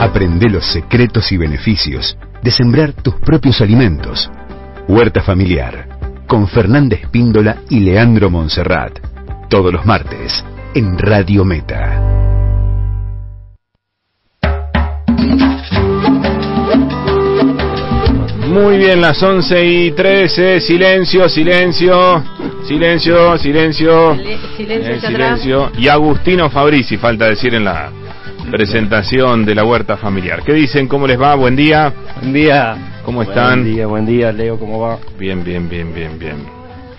Aprende los secretos y beneficios de sembrar tus propios alimentos. Huerta Familiar, con Fernández Píndola y Leandro Monserrat. Todos los martes, en Radio Meta. Muy bien, las 11 y 13, silencio, silencio, silencio, silencio, Silencio eh, silencio. Y Agustino Fabrici, falta decir en la presentación de la huerta familiar. ¿Qué dicen? ¿Cómo les va? Buen día. Buen día. ¿Cómo están? Buen día, buen día, Leo, ¿cómo va? Bien, bien, bien, bien, bien.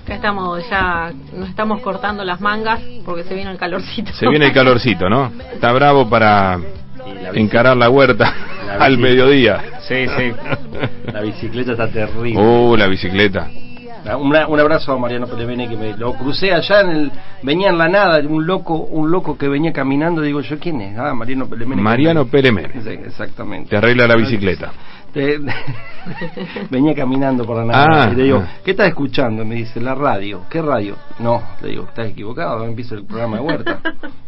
Acá estamos ya, nos estamos cortando las mangas porque se viene el calorcito. Se viene el calorcito, ¿no? Está bravo para encarar la huerta La al mediodía. Sí, sí. La bicicleta está terrible. Uh, la bicicleta. Un, un abrazo a Mariano Pelevene que me lo crucé allá en el venía en la nada, un loco, un loco que venía caminando, digo yo, ¿quién es? Ah, Mariano Pelevene. Mariano Pelemene. Sí, exactamente. Te arregla la bicicleta. Te- venía caminando por la nada Ah, y le digo, ah. ¿qué estás escuchando? Me dice, la radio. ¿Qué radio? No, le digo, estás equivocado, empieza el programa de huerta.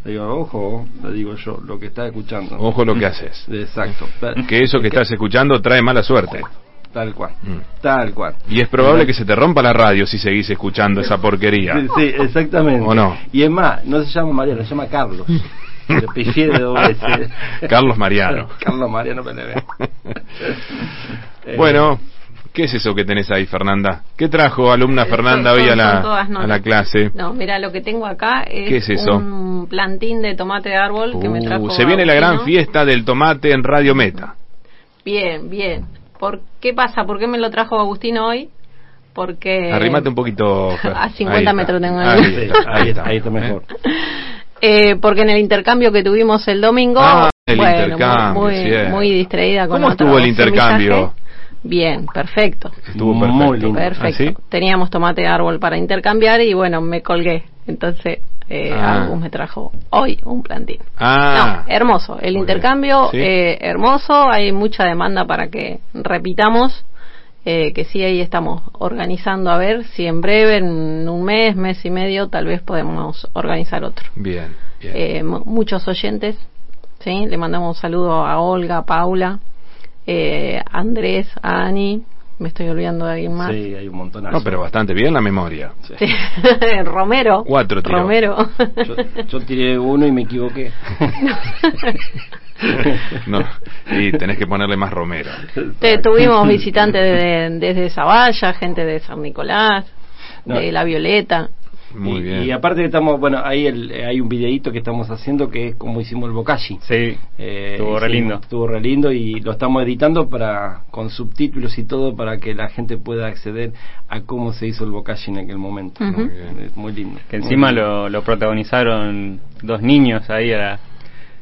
le digo, ojo, le digo yo, lo que estás escuchando. Ojo lo que haces. Exacto. Que eso que estás escuchando trae mala suerte. Tal cual, Mm. tal cual. Y es probable que se te rompa la radio si seguís escuchando esa porquería. Sí, sí, exactamente. ¿O no? Y es más, no se llama Mariano, se llama Carlos. De veces. Carlos Mariano. Carlos Mariano Pelevene. Eh, Bueno, ¿qué es eso que tenés ahí, Fernanda? ¿Qué trajo alumna Fernanda Son- hoy a la, a la clase? No, mira, lo que tengo acá es, ¿Qué es eso? un plantín de tomate de árbol que me Uh, trajo se viene la gran fiesta del tomate en Radio Meta. Bien, bien. ¿Por qué pasa? ¿Por qué me lo trajo Agustino hoy? Porque... Arrimate un poquito. A 50 Ahí está. metros tengo Ahí el- está, ahí está, ahí está mejor. Eh, porque en el intercambio que tuvimos el domingo, Ah, el bueno, intercambio, muy, muy, cierto. muy distraída con ¿Cómo estuvo el intercambio? Bien, perfecto. Estuvo Muy perfecto. lindo. Perfecto. ¿Ah, sí? Teníamos tomate de árbol para intercambiar y bueno, me colgué. Entonces, eh, Ah. Agus me trajo hoy un plantín. Ah, no, hermoso. El Muy intercambio. Sí. eh, hermoso. Hay mucha demanda para que repitamos. eh, que sí, ahí estamos organizando a ver si en breve, en un mes, mes y medio, tal vez podemos organizar otro. bien, bien. Eh, mu- muchos oyentes, ¿sí? Le mandamos un saludo a Olga, a Paula, eh, a Andrés, a Ani. Me estoy olvidando de alguien más. Sí, hay un montonazo. no, pero bastante bien la memoria. Sí. Sí. Romero. Cuatro tiró. Romero. Yo, yo tiré uno y me equivoqué. No, y tenés que ponerle más romero. Te- tuvimos visitantes de- desde Zavalla, gente de San Nicolás, No. de La Violeta. Muy y, bien. y aparte que estamos, bueno, ahí el- eh, hay un videíto que estamos haciendo que es como hicimos el bokashi. Sí, Eh, estuvo re sí, lindo. Estuvo re lindo y lo estamos editando para con subtítulos y todo para que la gente pueda acceder a cómo se hizo el bokashi en aquel momento. Muy bien. Es muy lindo. Que encima lo, lo protagonizaron dos niños ahí a la...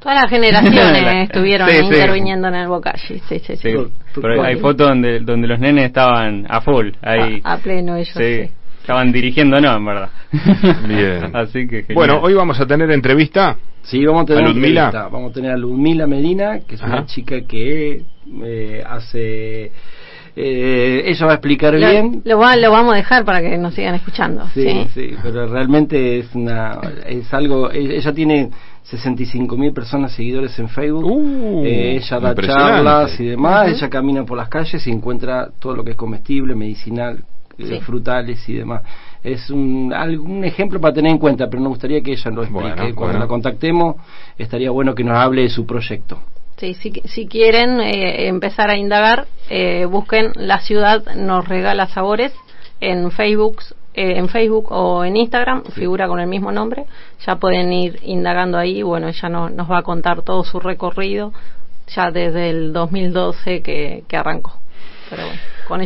Todas las generaciones estuvieron Sí, sí. interviniendo en el Bocashi. Sí, sí, sí. Pero hay fotos donde, donde los nenes estaban a full, ahí. A, a pleno ellos. sí, estaban dirigiéndonos, en verdad. Bien. Así que genial. Bueno, hoy vamos a tener entrevista. Sí, vamos a tener ¿A Ludmila? entrevista. Vamos a tener a Ludmila Medina, que es Ajá. una chica que eh, hace... eh, ella va a explicar Lo, bien. lo va- lo vamos a dejar para que nos sigan escuchando. Sí, Sí, sí, pero realmente es una es algo ella tiene 65 mil personas seguidores en Facebook Uh, Eh, ella da charlas y demás ella camina por las calles y encuentra todo lo que es comestible medicinal Sí. frutales y demás es un algún ejemplo para tener en cuenta pero nos gustaría que ella lo explique Bueno, cuando bueno. la contactemos estaría bueno que nos hable de su proyecto Sí, si, si quieren eh, empezar a indagar, eh, busquen La Ciudad Nos Regala Sabores en Facebook, eh, en Facebook o en Instagram, figura con el mismo nombre. Ya pueden ir indagando ahí. Bueno, ella no- nos va a contar todo su recorrido ya desde el 2012 que, que arrancó. Pero bueno,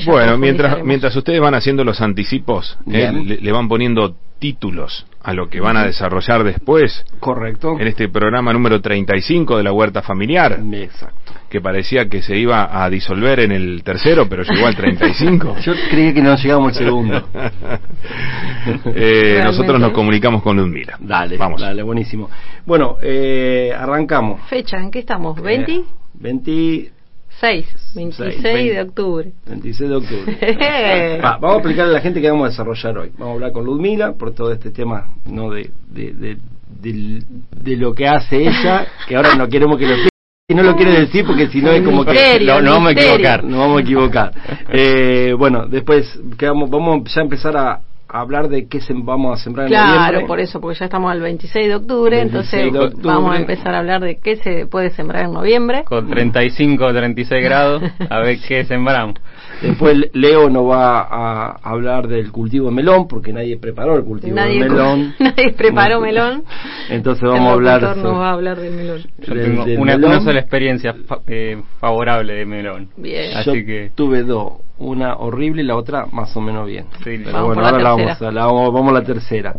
Bueno, mientras, mientras ustedes van haciendo los anticipos, eh, le, le van poniendo títulos a lo que van a desarrollar después correcto en este programa número 35 de la huerta familiar, exacto que parecía que se iba a disolver en el tercero, pero llegó al 35. yo creía que no llegamos al segundo Eh, nosotros nos comunicamos con Ludmila. Dale, Vamos. dale, buenísimo. Bueno, eh, arrancamos. Fecha, ¿en qué estamos? ¿20? Eh, 20 6, 26 veinte. de octubre. 26 de octubre. Va, vamos a explicarle a la gente qué vamos a desarrollar hoy. Vamos a hablar con Ludmila por todo este tema no de, de, de, del- de lo que hace ella, que ahora no queremos que lo explique. Y no lo quiere decir porque si no es como que no, no vamos a equivocar. nos vamos a equivocar. Eh, bueno, después que vamos, vamos ya a empezar a hablar de qué sem- vamos a sembrar en Claro, noviembre. por eso, porque ya estamos al 26 de octubre, 26 entonces de octubre. vamos a empezar a hablar de qué se puede sembrar en noviembre. Con 35 o 36 grados, a ver qué sembramos. Después Leo nos va a hablar del cultivo de melón, porque nadie preparó el cultivo Nadie, de melón. nadie preparó melón. Entonces El vamos a hablar sobre- va a hablar del melón. Yo del- tengo del una, melón. una sola experiencia fa- eh, favorable de melón. Bien. Yo Así que tuve dos, una horrible y la otra más o menos bien. Sí, Pero vamos bueno, ahora la vamos, a, la vamos, vamos a la tercera.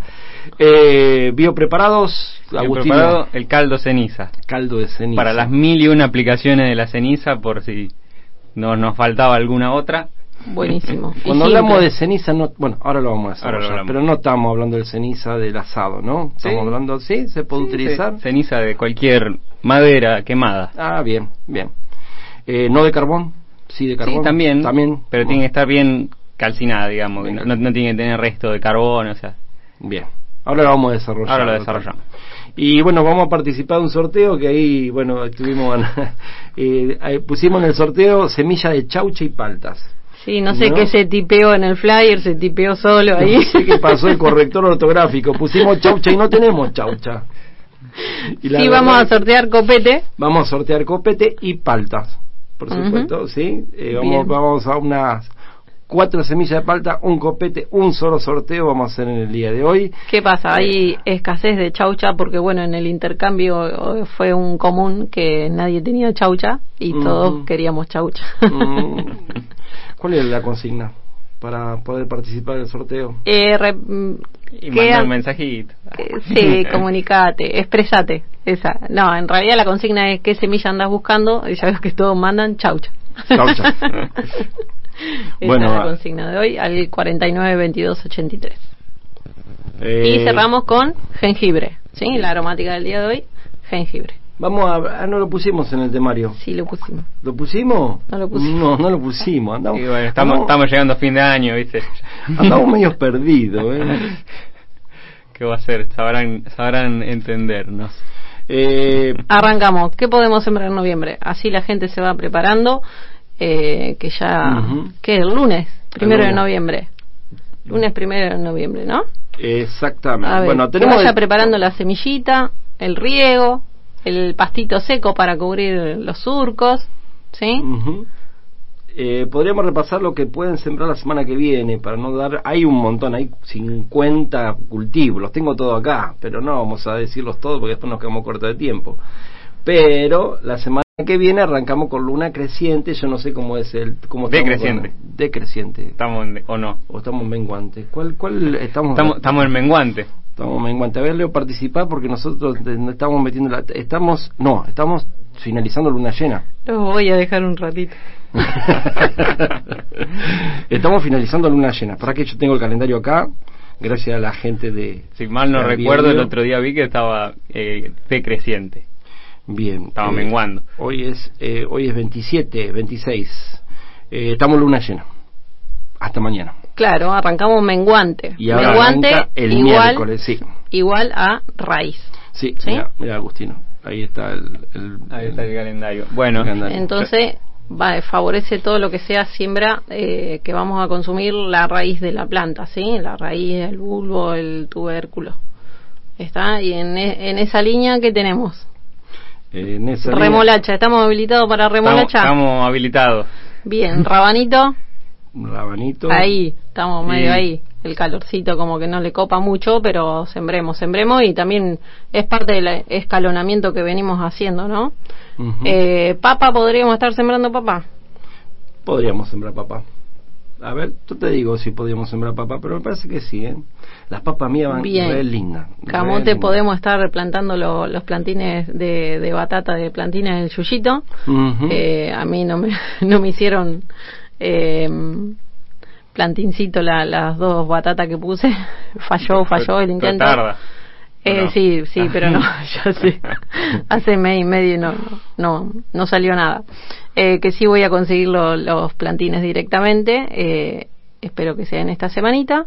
Eh, ¿Biopreparados? preparado el caldo ceniza. Caldo de ceniza. Para las mil y una aplicaciones de la ceniza, por si no nos faltaba alguna otra. Buenísimo. Cuando hablamos de ceniza, no, bueno, ahora lo vamos a desarrollar, pero no estamos hablando de ceniza del asado, ¿no? Estamos Sí. hablando, ¿sí? ¿Se puede Sí, utilizar? ce- Ceniza de cualquier madera quemada. Ah, bien, bien. Eh, ¿No de carbón? Sí, de carbón. Sí, también, También. pero tiene que estar bien calcinada, digamos, Bien. no, no tiene que tener resto de carbón, o sea, Bien. Ahora lo vamos a desarrollar. ahora lo doctor. desarrollamos. Y bueno, vamos a participar de un sorteo que ahí, bueno, estuvimos, eh, pusimos en el sorteo semilla de chaucha y paltas. Sí, no sé ¿No? qué se tipeó en el flyer, se tipeó solo ahí. No sé qué pasó el corrector ortográfico, pusimos chaucha y no tenemos chaucha. Y la Sí, verdad vamos a sortear copete. Vamos a sortear copete y paltas, por supuesto, ¿sí? Eh, vamos, Bien. vamos a unas cuatro semillas de palta, un copete, un solo sorteo vamos a hacer en el día de hoy. ¿Qué pasa? Hay escasez de chaucha porque, bueno, en el intercambio eh, fue un común que nadie tenía chaucha y todos queríamos chaucha. Mm, ¿Cuál era la consigna para poder participar del sorteo? Eh, re- mm, Y queda- manda un mensajito. sí, comunicate, expresate. Esa. No, en realidad la consigna es qué semilla andas buscando y ya ves que todos mandan chaucha. Chaucha. Bueno, es la consigna de hoy al 49 22 83. Eh, Y cerramos con jengibre, ¿sí? La aromática del día de hoy, jengibre. Vamos a... Ah, no lo pusimos en el temario. Sí, lo pusimos. ¿Lo pusimos? No lo pusimos. No, no lo pusimos. Andamos, bueno, estamos, andamos, estamos llegando a fin de año, ¿viste? andamos medio perdidos. ¿eh? ¿Qué va a ser? Sabrán, sabrán entendernos. Eh, Arrancamos. ¿Qué podemos sembrar en noviembre? Así la gente se va preparando, eh, que ya... Ujú. ¿Qué? El lunes, primero de lunes. noviembre. Lunes primero de noviembre, ¿no? exactamente. Ver, bueno, que tenemos... vaya el- preparando la semillita, el riego, el pastito seco para cubrir los surcos, ¿sí? Eh, podríamos repasar lo que pueden sembrar la semana que viene para no dar hay un montón hay 50 cultivos los tengo todos acá pero no vamos a decirlos todos porque después nos quedamos cortos de tiempo pero la semana que viene arrancamos con luna creciente yo no sé cómo es el cómo estamos Decreciente. con- decreciente ¿Estamos en- o no? o estamos menguantes cuál cuál estamos Estamos, estamos en menguante. Estamos menguante. A ver, Leo, participar porque nosotros no estamos metiendo la... Estamos... No, estamos finalizando luna llena. Los voy a dejar un ratito. Estamos finalizando luna llena. Para que yo tengo el calendario acá, gracias a la gente de... Si mal no recuerdo, el otro día vi que estaba eh, decreciente. Bien. Estaba eh, menguando. Hoy es eh, hoy es 27, 26. Eh, estamos luna llena. Hasta mañana. Claro, arrancamos menguante. Y ahora menguante el igual, miércoles, sí. igual a raíz. Sí, ¿Sí? Mira, mira, Agustino. Ahí está el... el- Ahí está el calendario. Bueno, el calendario. Entonces, va, favorece todo lo que sea siembra eh, que vamos a consumir la raíz de la planta, ¿sí? La raíz, el bulbo, el tubérculo. ¿Está? Y en, e- en esa línea, ¿qué tenemos? En esa línea- Remolacha. ¿Estamos habilitados para remolacha? estamos habilitados. Bien, rabanito. Rabanito. Ahí, estamos Y- medio ahí. El calorcito como que no le copa mucho, pero sembremos, sembremos y también es parte del escalonamiento que venimos haciendo, ¿no? Eh, papa, ¿podríamos estar sembrando papa? Podríamos sembrar papa. A ver, yo te digo si podríamos sembrar papa, pero me parece que sí, ¿eh? Las papas mías van Bien. re lindas. re Camote, podemos estar plantando lo- los plantines de, de batata, de plantines del yuyito. Ujú. Eh, a mí no me, no me hicieron eh, plantincito la- las dos batatas que puse. falló, falló el Pero intento. tarda. Eh. Sí, sí, pero no, ya sé. Hace mes y medio y no, no, no salió nada. Eh, que sí voy a conseguir lo- los plantines directamente. eh, espero que sea en esta semanita.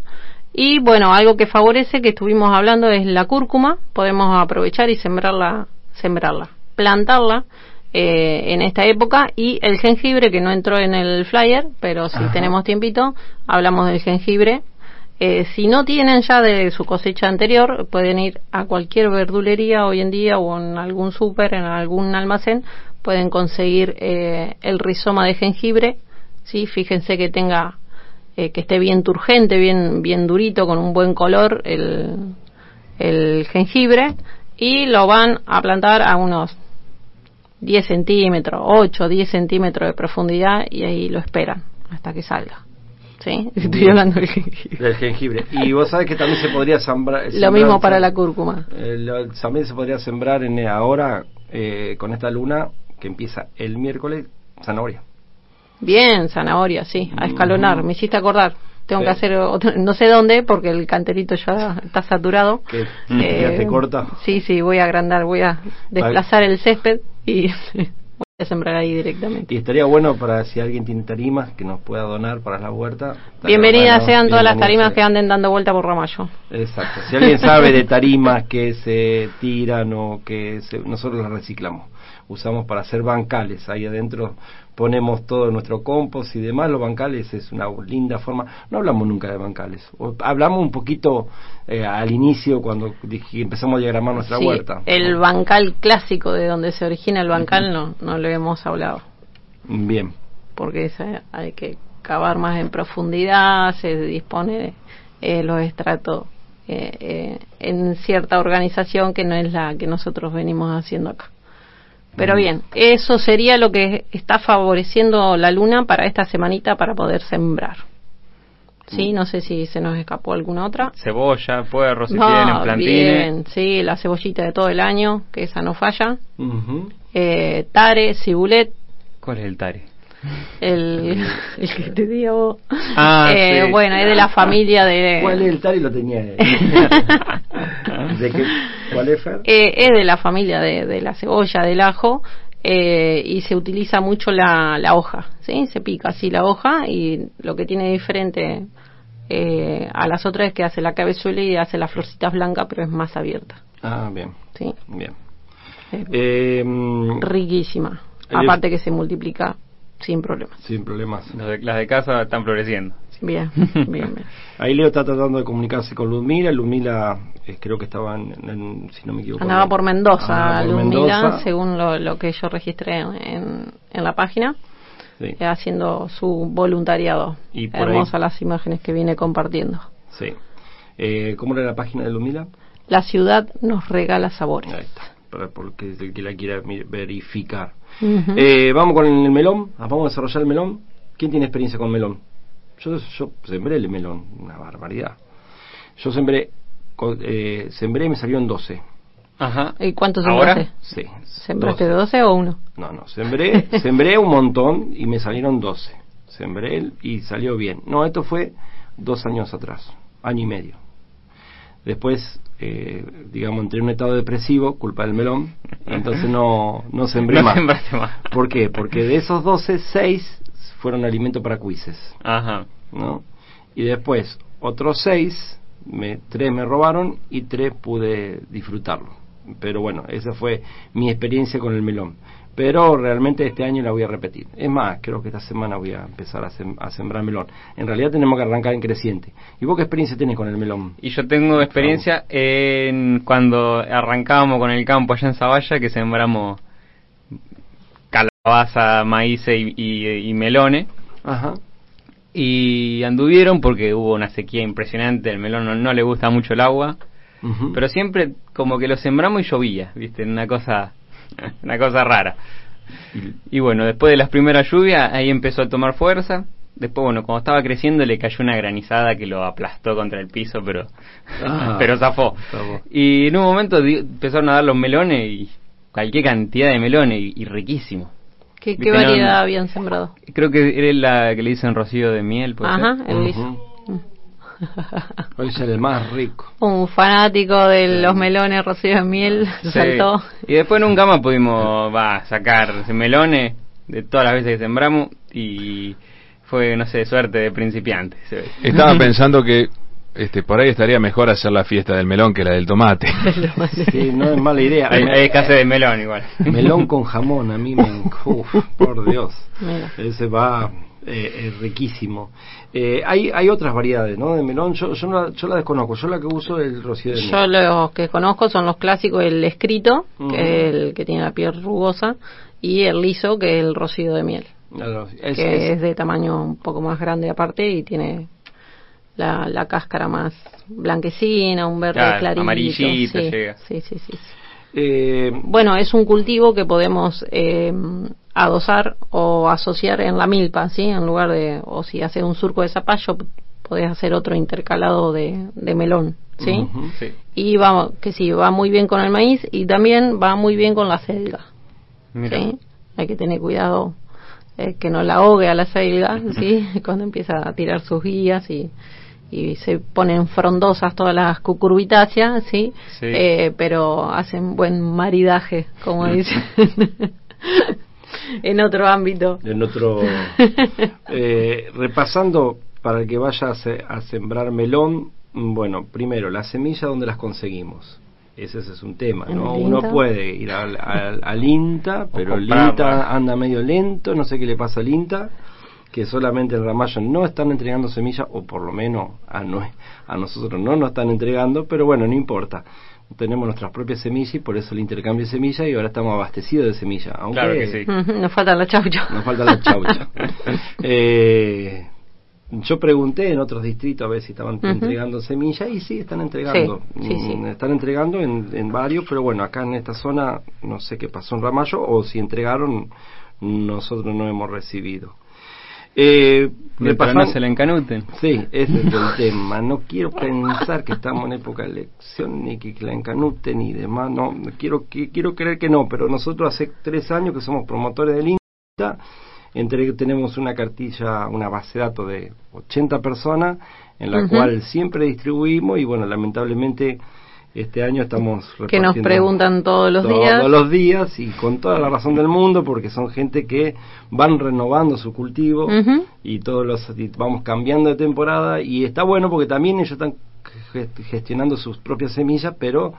Y bueno, algo que favorece que estuvimos hablando es la cúrcuma. Podemos aprovechar y sembrarla, sembrarla, plantarla eh, en esta época y el jengibre que no entró en el flyer, pero si Ajá. tenemos tiempito, hablamos del jengibre. Eh, si no tienen ya de su cosecha anterior, pueden ir a cualquier verdulería hoy en día o en algún súper, en algún almacén, pueden conseguir eh, el rizoma de jengibre, sí, fíjense que tenga eh, que esté bien turgente, bien bien durito, con un buen color el, el jengibre. Y lo van a plantar a unos 10 centímetros, 8, 10 centímetros de profundidad y ahí lo esperan hasta que salga. ¿Sí? Estoy hablando del jengibre. Del jengibre. Y vos sabés que también se podría sembrar. Lo mismo para la cúrcuma. Eh, lo- también se podría sembrar en ahora eh, con esta luna que empieza el miércoles zanahoria. Bien, zanahoria, sí, a escalonar. Me hiciste acordar. Tengo Sí. que hacer otro, no sé dónde porque el canterito ya está saturado. Que Mm. Eh, ya te corta. Sí, sí, voy a agrandar, voy a desplazar el césped y a sembrar ahí directamente. Y estaría bueno para si alguien tiene tarimas que nos pueda donar para la huerta. Bienvenidas sean todas las tarimas que anden dando vuelta por Ramallo. Exacto. Si alguien sabe de tarimas que se tiran o que se- nosotros las reciclamos, usamos para hacer bancales. Ahí adentro ponemos todo nuestro compost y demás. Los bancales es una linda forma. No hablamos nunca de bancales. O- hablamos un poquito eh, al inicio cuando empezamos a diagramar nuestra Sí, huerta. el bancal clásico de donde se origina el bancal no, no lo hemos hablado. Bien. porque esa- hay que cavar más en profundidad, se dispone de eh, los estratos eh, eh, en cierta organización que no es la que nosotros venimos haciendo acá. Pero bien, eso sería lo que está favoreciendo la luna para esta semanita para poder sembrar. Sí, no sé si se nos escapó alguna otra. Cebolla, puerro, si No, tienen plantines. bien, sí, la cebollita de todo el año, que esa no falla. Eh, tare, cibulet, ¿Cuál es el tare? El, el que te digo. Ah, Eh, sí. Bueno, es de la familia de. ¿Cuál es el tari? Lo tenía. él. ¿De qué? ¿Cuál es, Fer? Eh, es de la familia de, de la cebolla, del ajo, eh, y se utiliza mucho la, la hoja, ¿sí? Se pica así la hoja y lo que tiene diferente eh, a las otras es que hace la cabezuela y hace las florcitas blancas, pero es más abierta, Ah, bien. ¿sí? Bien. Eh, mm, riquísima. Aparte que se multiplica sin problemas. sin problemas. Los de- las de casa están floreciendo. Bien, bien, bien. Ahí Leo está tratando de comunicarse con Ludmila. Ludmila eh, creo que estaba, en, en- si no me equivoco. Andaba por Mendoza, por Ludmila, Mendoza. según lo, lo que yo registré en, en la página, Sí, eh, haciendo su voluntariado. Y por ahí- Hermosas las imágenes que viene compartiendo. sí. Eh, ¿Cómo era la página de Ludmila? La ciudad nos regala sabores. Ahí está, para porque es el que la quiera mi- Eh, vamos con el melón. Ah, Vamos a desarrollar el melón. ¿Quién tiene experiencia con melón? Yo, yo sembré el melón, una barbaridad. Yo sembré, eh, sembré y me salieron 12. Ajá. ¿Y cuántos ¿Ahora? sembraste? Sí. ¿Sembraste 12. 12 o uno? No, no, sembré, sembré un montón y me salieron 12. Sembré el- y salió bien. No, esto fue dos años atrás, año y medio. Después, eh, digamos, entré en un estado depresivo, culpa del melón, entonces no, no sembré No más. más. ¿Por qué? Porque de esos 12, 6 fueron alimento para cuises, Ajá. ¿no? Y después, otros 6, me, 3 me robaron y 3 pude disfrutarlo. Pero bueno, esa fue mi experiencia con el melón. Pero realmente este año la voy a repetir. Es más, creo que esta semana voy a empezar a, sem- a sembrar melón. En realidad tenemos que arrancar en creciente. ¿Y vos qué experiencia tenés con el melón? Y yo tengo experiencia en cuando arrancábamos con el campo allá en Zavalla, que sembramos calabaza, maíz y, y- y melones. Ajá. Y anduvieron porque hubo una sequía impresionante, el melón no, no le gusta mucho el agua, pero siempre como que lo sembramos y llovía, ¿viste? Una cosa, una cosa rara. Y- bueno, después de las primeras lluvias, ahí empezó a tomar fuerza. Después, bueno, cuando estaba creciendo le cayó una granizada que lo aplastó contra el piso, pero, Ah, pero zafó. zafó. Y en un momento di- empezaron a dar los melones y cualquier cantidad de melones y, y riquísimo. ¿Qué, qué variedad habían sembrado? Creo que era la que le dicen rocío de miel. ¿puede Ajá, ser? el. Hoy es el más rico. Un fanático de los melones rocío de miel Sí. saltó. Y después nunca más pudimos va, sacar melones de todas las veces que sembramos y fue, no sé, suerte de principiante. Estaba pensando que este, por ahí estaría mejor hacer la fiesta del melón que la del tomate. Sí, no es mala idea. Hay, hay escasez de melón igual. Melón con jamón, a mí me... Uf, por Dios. Mira. Ese va eh, es riquísimo. Eh, hay, hay otras variedades, ¿no? De melón. Yo, yo, no la, yo la desconozco. Yo la que uso es el rocío de miel. Yo los que conozco son los clásicos, el escrito, que es el que tiene la piel rugosa, y el liso, que es el rocío de miel, Claro, es- que es- es de tamaño un poco más grande aparte y tiene la, la cáscara más blanquecina, un verde Claro, clarito. amarillito sí, llega. sí, sí, sí, sí. eh, Bueno, es un cultivo que podemos eh, adosar o asociar en la milpa, ¿sí? En lugar de, o si haces un surco de zapallo, podés hacer otro intercalado de, de melón, ¿sí? Y vamos, que sí, va muy bien con el maíz y también va muy bien con la selga. ¿sí? Hay que tener cuidado eh, que no la ahogue a la selga, ¿sí? Cuando empieza a tirar sus guías y, y se ponen frondosas todas las cucurbitáceas, ¿sí? Sí. Eh, pero hacen buen maridaje, como dicen. en otro ámbito. en otro eh, repasando para el que vaya a, se- a sembrar melón mm, bueno primero las semillas dónde las conseguimos ese, ese es un tema no el uno puede ir al, al- al INTA pero el. INTA anda medio lento no sé qué le pasa al INTA que solamente en Ramallo no están entregando semillas o por lo menos a, nue- a nosotros no nos están entregando pero bueno no importa tenemos nuestras propias semillas y por eso el intercambio de semillas y ahora estamos abastecidos de semillas aunque Claro que sí. Nos falta la chaucha. nos falta la chaucha. Eh, yo pregunté en otros distritos a ver si estaban entregando semillas y sí, están entregando. Sí, sí, sí. Mm, Están entregando en, en varios, pero bueno, acá en esta zona no sé qué pasó en Ramallo o si entregaron, nosotros no hemos recibido. Eh, Mientras no se la encanuten. Sí, ese es el tema. No quiero pensar que estamos en época de elección, ni que la encanuten y demás. No, quiero, que, quiero creer que no, pero nosotros hace tres años que somos promotores del INTA, entre, tenemos una cartilla, una base de datos de 80 personas, en la cual siempre distribuimos y bueno, lamentablemente este año estamos Que nos preguntan todos los todos días. los días y con toda la razón del mundo porque son gente que van renovando su cultivo y todos los y vamos cambiando de temporada y está bueno porque también ellos están gest- gestionando sus propias semillas pero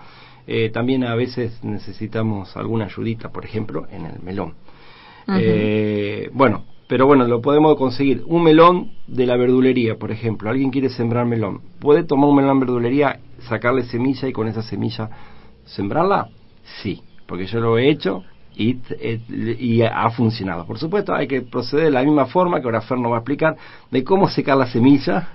eh, también a veces necesitamos alguna ayudita por ejemplo en el melón. Eh, bueno pero bueno lo podemos conseguir. Un melón de la verdulería por ejemplo. Alguien quiere sembrar melón. Puede tomar un melón en verdulería sacarle semilla y con esa semilla sembrarla sí porque yo lo he hecho y, eh, y ha funcionado. Por supuesto, hay que proceder de la misma forma que ahora Fer nos va a explicar de cómo secar la semilla,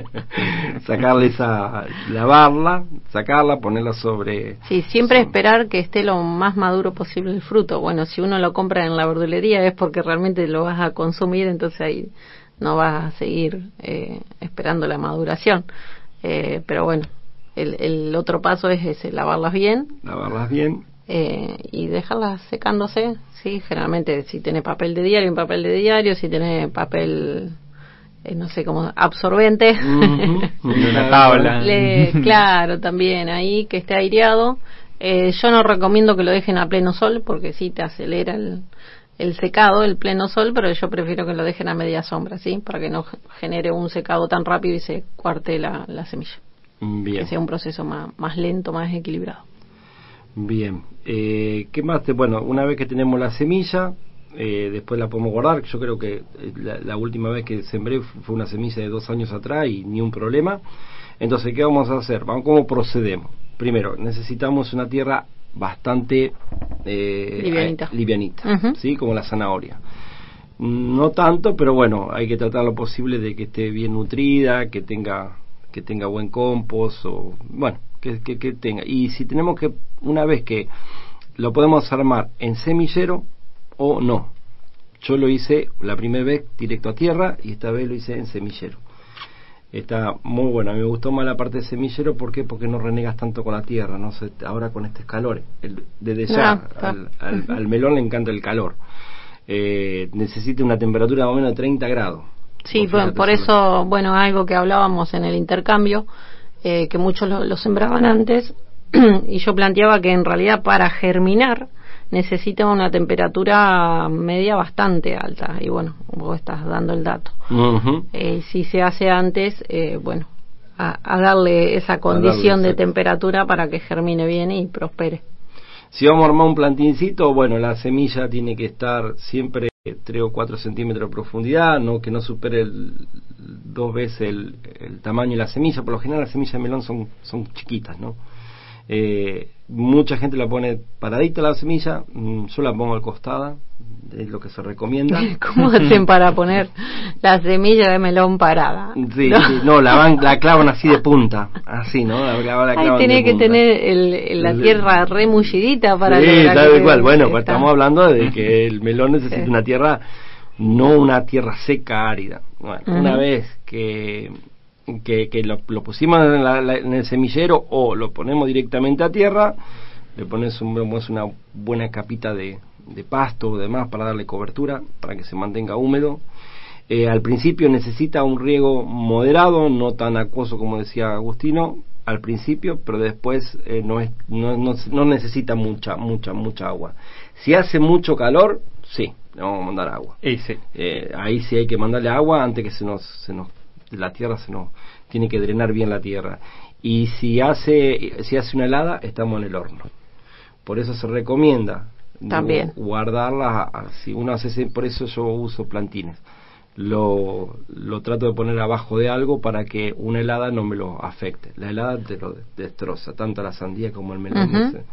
sacarle esa, lavarla, sacarla, ponerla sobre. Sí, siempre esperar que esté lo más maduro posible el fruto. Bueno, si uno lo compra en la verdulería es porque realmente lo vas a consumir, entonces ahí no vas a seguir eh, esperando la maduración. Eh, pero bueno, el, el otro paso es ese, lavarlas bien lavarlas bien. Eh, y dejarlas secándose. Sí, generalmente si tiene papel de diario, en papel de diario, si tiene papel, eh, no sé cómo, absorbente. Ujú. Una tabla. Le- claro, también ahí que esté aireado. Eh, yo no recomiendo que lo dejen a pleno sol porque sí te acelera el, el secado, el pleno sol, pero yo prefiero que lo dejen a media sombra, ¿sí? Para que no ge- genere un secado tan rápido y se cuarte la, la semilla. Bien. Que sea un proceso más, más lento, más equilibrado. Bien. Eh, ¿Qué más? Te- bueno, una vez que tenemos la semilla, eh, después la podemos guardar. Yo creo que eh, la, la última vez que sembré fu- fue una semilla de dos años atrás y ni un problema. Entonces, ¿qué vamos a hacer? Vamos, ¿Cómo procedemos? Primero, necesitamos una tierra bastante eh, Livianita. livianita. ¿sí? Como la zanahoria. No tanto, pero bueno, hay que tratar lo posible de que esté bien nutrida, que tenga que tenga buen compost o bueno, que, que, que tenga. Y si tenemos que una vez que lo podemos armar en semillero o no. Yo lo hice la primera vez directo a tierra y esta vez lo hice en semillero. Está muy bueno, a mí me gustó más la parte de semillero, ¿por qué? Porque no renegas tanto con la tierra, no sé, ahora con estos calores, el- desde ya Ah, al, al- al melón le encanta el calor. Eh, necesita una temperatura más o menos de 30 grados. Sí, por solo. eso, bueno, algo que hablábamos en el intercambio, eh, que muchos lo, lo sembraban antes, y yo planteaba que en realidad para germinar necesita una temperatura media bastante alta, y bueno, vos estás dando el dato. Eh, si se hace antes, eh, bueno, a, a darle esa condición de temperatura para que germine bien y prospere. Si vamos a armar un plantincito, bueno, la semilla tiene que estar siempre 3 o 4 centímetros de profundidad, no que no supere el- dos veces el, el tamaño de la semilla. Por lo general las semillas de melón son, son chiquitas, ¿no? Eh, mucha gente la pone paradita la semilla, mm, yo la pongo al costado, es lo que se recomienda. ¿Cómo hacen para poner la semilla de melón parada? Sí, sí, no, la, van, la clavan así de punta, así, ¿no? La, la- la clavan tenés que punta. tener el- la tierra remullidita para sí, tal que- cual. Bueno, pues está- estamos hablando de que el melón necesita Sí. una tierra, no una tierra seca, árida. Bueno, una vez que, que, que lo, lo pusimos en, la- la- en el semillero o lo ponemos directamente a tierra, le pones un, pones una buena capita de, de pasto o demás para darle cobertura, para que se mantenga húmedo. Eh, al principio necesita un riego moderado, no tan acuoso como decía Agustino, al principio, pero después eh, no, es, no, no, no necesita mucha, mucha, mucha agua. Si hace mucho calor, sí, le vamos a mandar agua. Y sí. Eh, ahí sí hay que mandarle agua antes que se nos, se nos, la tierra se nos, tiene que drenar bien la tierra. Y si hace, si hace una helada, estamos en el horno. Por eso se recomienda También. gu- guardarla, a- si uno hace, ese- por eso yo uso plantines. Lo, lo trato de poner abajo de algo para que una helada no me lo afecte. La helada te lo destroza, tanto la sandía como el melón. Ujú. ese-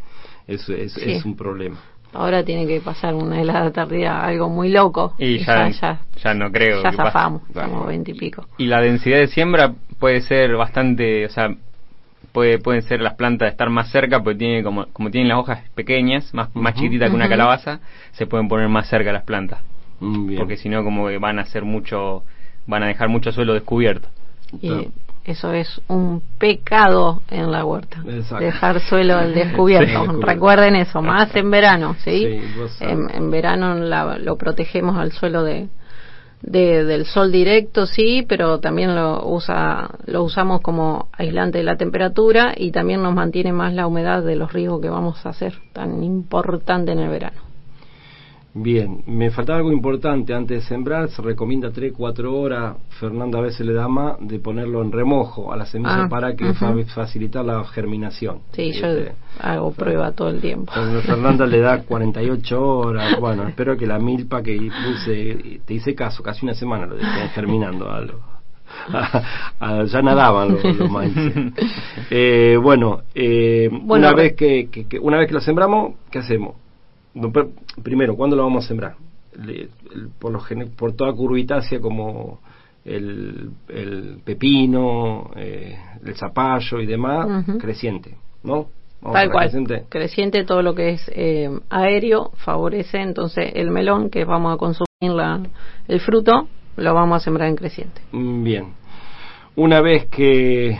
es, es, Sí. es un problema. Ahora tiene que pasar una helada tardía, algo muy loco. Y ya, ya, no creo. ya que zafamos, estamos veintipico. Y la densidad de siembra puede ser bastante, o sea, puede, pueden ser las plantas estar más cerca, porque tiene como, como tienen las hojas pequeñas, más, más chiquititas que una calabaza, se pueden poner más cerca las plantas. Mm, bien. Porque si no, como que van a hacer mucho, van a dejar mucho suelo descubierto. Y eso es un pecado en la huerta. Exacto. Dejar suelo al descubierto. Sí. Recuerden eso, más en verano, ¿sí? En verano la- lo protegemos al suelo de, de- del sol directo, sí, pero también lo usa lo usamos como aislante de la temperatura y también nos mantiene más la humedad de los riegos que vamos a hacer, tan importante en el verano. Bien, me faltaba algo importante antes de sembrar, se recomienda 3-4 horas, Fernanda a veces le da más, de ponerlo en remojo a la semilla Ah, para que fa- facilitar la germinación. Sí, yo Este, hago prueba todo el tiempo. Fer- Fernanda le da 48 horas, bueno, espero que la milpa que puse, te hice caso, casi una semana lo dejé germinando a lo- a- a- ya nadaban los, los maíces. Eh, bueno, eh, Bueno, una vez que, que- que- una vez que lo sembramos, ¿qué hacemos? No, pr- Primero, ¿cuándo lo vamos a sembrar? Le- el- por, lo por toda curvitácea como el, el pepino, eh, el zapallo y demás, creciente, ¿no? Vamos Tal cual. creciente. Creciente todo lo que es eh, aéreo favorece entonces el melón que vamos a consumir la, el fruto lo vamos a sembrar en creciente. Mm, Bien. Una vez que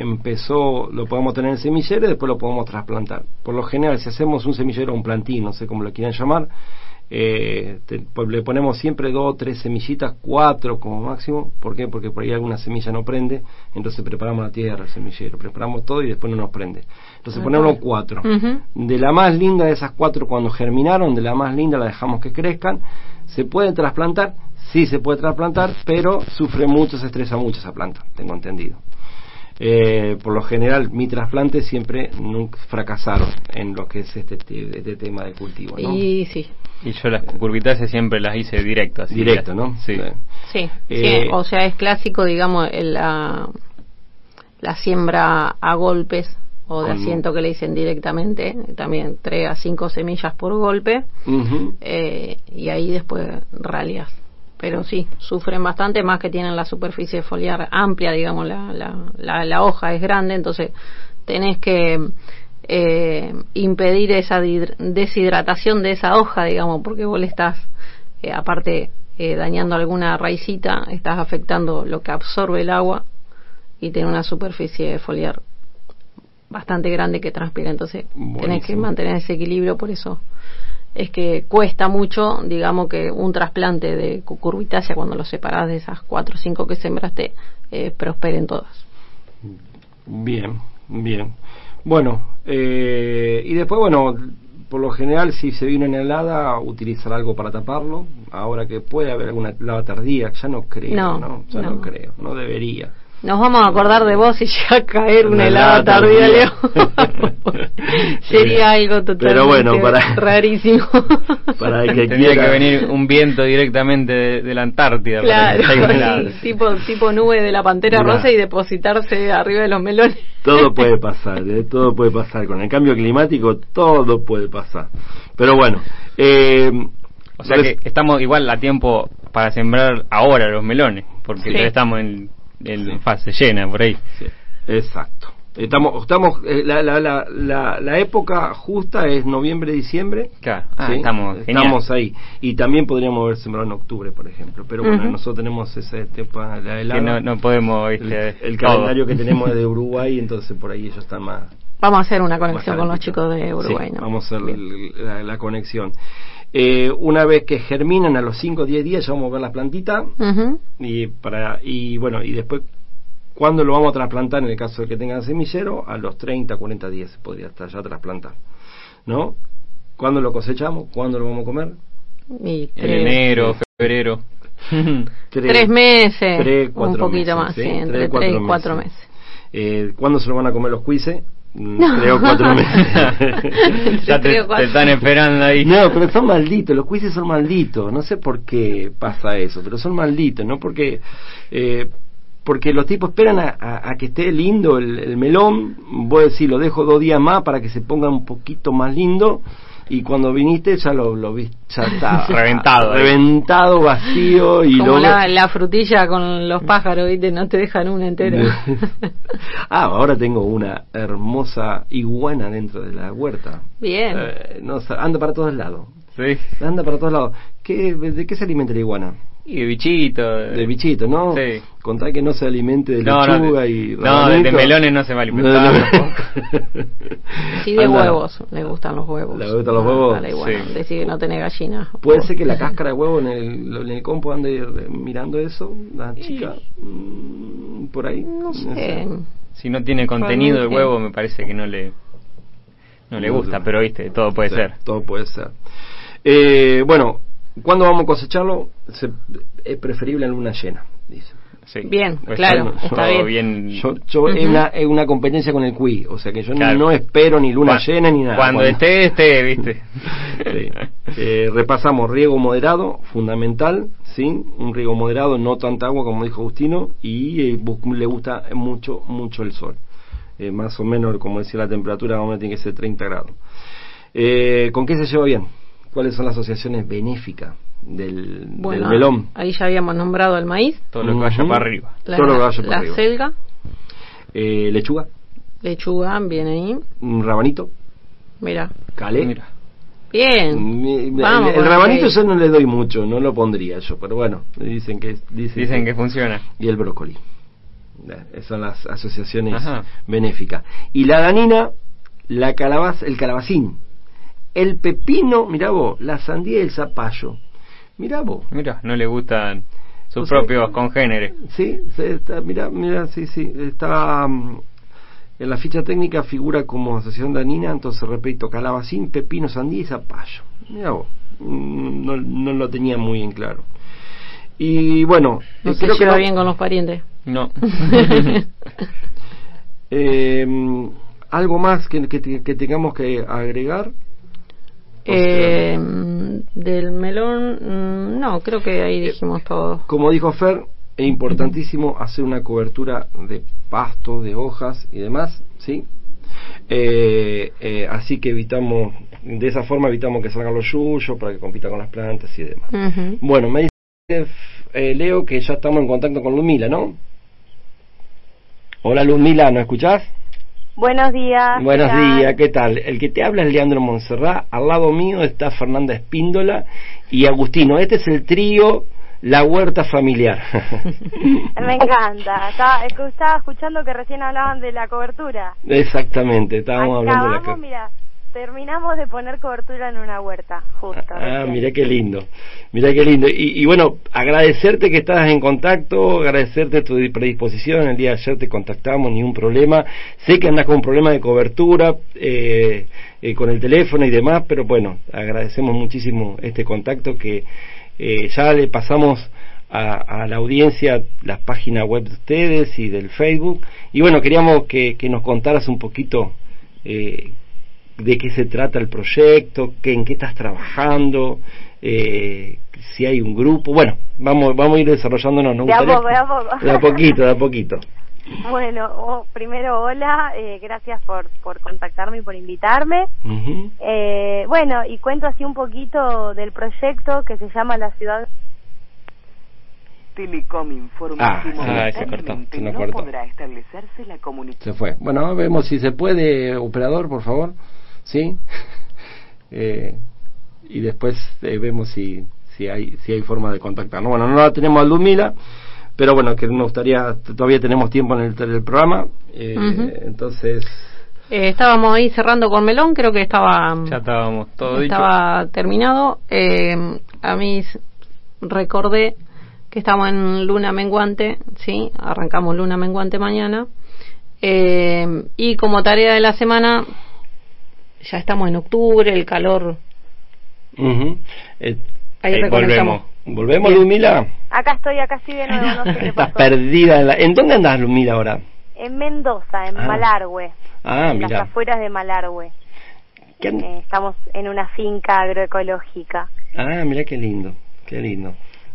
empezó, lo podemos tener en semillero y después lo podemos trasplantar. Por lo general, si hacemos un semillero o un plantín, no sé cómo lo quieran llamar, eh, te- le ponemos siempre dos o tres semillitas, cuatro como máximo. ¿Por qué? Porque por ahí alguna semilla no prende, entonces preparamos la tierra, el semillero, preparamos todo y después no nos prende. Entonces Ah, ponemos cuatro. De la más linda de esas cuatro, cuando germinaron, de la más linda la dejamos que crezcan. ¿Se puede trasplantar? Sí, se puede trasplantar, pero sufre mucho, se estresa mucho esa planta, tengo entendido. Eh, por lo general, mi trasplante siempre nunca fracasaron en lo que es este, te- este tema de cultivo, ¿no? Y sí, Y yo las curvitáceas siempre las hice directo. Así Directo, ¿no? Sí. sí, Eh, sí, o sea, es clásico, digamos, el- la, la siembra a golpes o de asiento que le dicen directamente, también tres a cinco semillas por golpe eh, y ahí después ralias. Pero sí, sufren bastante, más que tienen la superficie foliar amplia, digamos, la, la, la, la hoja es grande, entonces tenés que eh, impedir esa deshidratación de esa hoja, digamos, porque vos le estás, eh, aparte, eh, dañando alguna raicita, estás afectando lo que absorbe el agua y tiene una superficie foliar bastante grande que transpira, entonces tenés que Buenísimo. mantener ese equilibrio, por eso es que cuesta mucho, digamos que un trasplante de cucurbitácea cuando lo separás de esas cuatro o cinco que sembraste, eh, prosperen todas. Bien, bien. Bueno, eh, y después, bueno, por lo general, si se viene una helada, utilizar algo para taparlo. Ahora que puede haber alguna helada tardía, ya no creo, No, ¿no? Ya no, no. creo, no debería. Nos vamos a acordar de vos si llega a caer una Una helada tardía. Leo. Sería algo totalmente Pero bueno, para- rarísimo. Para el que Tendría quiera- que venir un viento directamente de, de la Antártida. para Claro, que sí, tipo, tipo nube de la pantera Mirá. rosa y depositarse arriba de los melones. Todo puede pasar, ¿eh? todo puede pasar. Con el cambio climático todo puede pasar. Pero bueno, eh, O sea que estamos igual a tiempo para sembrar ahora los melones, porque Sí. ya estamos en, en Sí. fase llena por ahí. Sí, exacto. Estamos, estamos, eh, la, la, la, la, la época justa es noviembre, diciembre. Claro, ah, ¿sí? estamos. Estamos ahí. Y también podríamos haber sembrado en octubre, por ejemplo. Pero bueno, nosotros tenemos ese tema, la Que helada. no, no podemos, el, todo. calendario que tenemos es de Uruguay, entonces por ahí ellos están más. Vamos a hacer una conexión con los chicos de Uruguay. Sí, ¿no? vamos a hacer la conexión. Eh, una vez que germinan a los 5 o 10 días, ya vamos a ver las plantitas. Y para y bueno y después cuándo lo vamos a trasplantar en el caso de que tengan semillero a los 30 40 días se podría estar ya trasplantar no ¿cuándo lo cosechamos? ¿cuándo lo vamos a comer? Y En enero, febrero. tres meses, tres, un poquito meses, más, ¿sí? sí, entre Tres, tres y cuatro cuatro meses. meses. Eh, ¿cuándo se lo van a comer los cuises? No. tres o cuatro meses ya te, están esperando ahí. No, pero son malditos, los quizzes son malditos, no sé por qué pasa eso, pero son malditos, ¿no? Porque eh, porque los tipos esperan a, a- a que esté lindo el, el melón, voy a decir, lo dejo dos días más para que se ponga un poquito más lindo, y cuando viniste ya lo, lo viste, ya está Reventado ahí. reventado, vacío, y Como lo la, la frutilla con los pájaros, ¿viste? No te dejan una entera. ah, ahora tengo una hermosa iguana dentro de la huerta. Bien. Eh, no, anda para todos lados. Sí. Anda para todos lados. ¿Qué, ¿De qué se alimenta la iguana? Y de bichito. De bichito, ¿no? Sí. Contá que no se alimente de No, no, lechuga de- y no, de- de melones no se va a alimentar, Sí, de Anda. huevos. Le gustan los huevos. ¿Le gustan los huevos? Sí. Decir que no tiene gallina. Puede ser que la cáscara de huevo en el, en el compo ande mirando eso, la chica, mm, por ahí. No sé. Si no tiene contenido el Realmente. huevo, me parece que no le no le No gusta, pero viste, todo puede Sí, ser. Todo puede ser. Eh, bueno, ¿cuándo vamos a cosecharlo? Se- es preferible en luna llena, dice. Sí. Bien, Pues claro, está bien. bien. Yo, yo es, una, es una competencia con el QI, o sea que yo no- Claro. no, espero ni luna llena ni nada. Cuando esté, esté, viste. Sí. Eh, repasamos riego moderado, fundamental, ¿sí? Un riego moderado, no tanta agua como dijo Agustino, y eh, bu- le gusta mucho, mucho el sol. Eh, más o menos, como decía la temperatura, o menos tiene que ser 30 grados. Eh, ¿Con qué se lleva bien? ¿Cuáles son las asociaciones benéficas del, Bueno, del melón? ahí ya habíamos nombrado el maíz, Todo lo que vaya para arriba. la, Todo lo que vaya para la arriba. selga, Eh, lechuga, lechuga, viene ahí. un rabanito, Mira, calé. Mira. bien. Mi- el- Vamos el, rabanito yo no le doy mucho, no lo pondría yo, pero bueno, dicen que dicen, Dicen que funciona. y el brócoli. Eh, Esas son las asociaciones Ajá. benéficas. Y la danina, la calabaza, el calabacín, el pepino, mirá vos, la sandía y el zapallo. Mirá vos. Mira, no le gustan sus O sea, propios congéneres. Sí, está, mirá, mirá, sí, sí, está mm, en la ficha técnica figura como asociación danina, entonces repito, calabacín, pepino, sandía y zapallo. Mirá vos, mm, no, no lo tenía muy en claro. Y bueno, No eh, se creo que no- bien con los parientes. No. Eh, algo más que, que tengamos que agregar. Eh, del melón, mm, no, creo que ahí dijimos todo. Como dijo Fer, es importantísimo hacer una cobertura de pasto, de hojas y demás, ¿sí? Eh, eh, así que evitamos, de esa forma evitamos que salgan los yuyos para que compita con las plantas y demás. Bueno, me dice eh, Leo que ya estamos en contacto con Lumila, ¿no? Hola Lumila, ¿nos escuchás? Buenos días. Buenos días, ¿qué tal? El que te habla es Leandro Monserrat, al lado mío está Fernanda Espíndola y Agustino. Este es el trío La Huerta Familiar. Me encanta. Estaba, es que estaba escuchando que recién hablaban de la cobertura. Exactamente, estábamos hablando de la mira, terminamos de poner cobertura en una huerta, justo. Ah, mira qué lindo, mira qué lindo. Y, y bueno, agradecerte que estás en contacto, agradecerte tu predisposición. El día de ayer te contactamos, ni un problema. Sé que andas con un problema de cobertura eh, eh, con el teléfono y demás, pero bueno, agradecemos muchísimo este contacto que eh, ya le pasamos a, la audiencia las páginas web de ustedes y del Facebook. Y bueno, queríamos que, nos contaras un poquito eh, de qué se trata el proyecto, que, en qué estás trabajando, eh, si hay un grupo. Bueno, vamos, vamos a ir desarrollándonos. ¿no? De, a poco, de a poco. De a poquito, de a poquito. Bueno, oh, primero hola, eh, gracias por, por contactarme y por invitarme. eh, bueno, y cuento así un poquito del proyecto que se llama La Ciudad Telecom informa que ah, se cortó, se no cortó. podrá establecerse la comunicación. Se fue. Bueno, vemos si se puede, operador, por favor. ¿Sí? eh, y después eh, vemos si, si, hay, si hay forma de contactarnos. Bueno, no la tenemos a Lumila pero bueno, que nos gustaría, todavía tenemos tiempo en el, programa, eh, entonces... Eh, estábamos ahí cerrando con Melón, creo que estaba... Ya estábamos todo Estaba terminado. Eh, a mí recordé que estamos en luna menguante, ¿sí? Arrancamos luna menguante mañana. y como tarea de la semana, ya estamos en octubre, el calor... ahí volvemos. ¿Volvemos, Lumila? Acá estoy, acá estoy de nuevo, no sé qué Estás perdida. En, la... ¿En dónde andas, Lumila, ahora? En Mendoza, en ah. Malargüe. Ah, en las afueras de Malargüe. Eh, estamos en una finca agroecológica. Ah, mira qué lindo, qué lindo,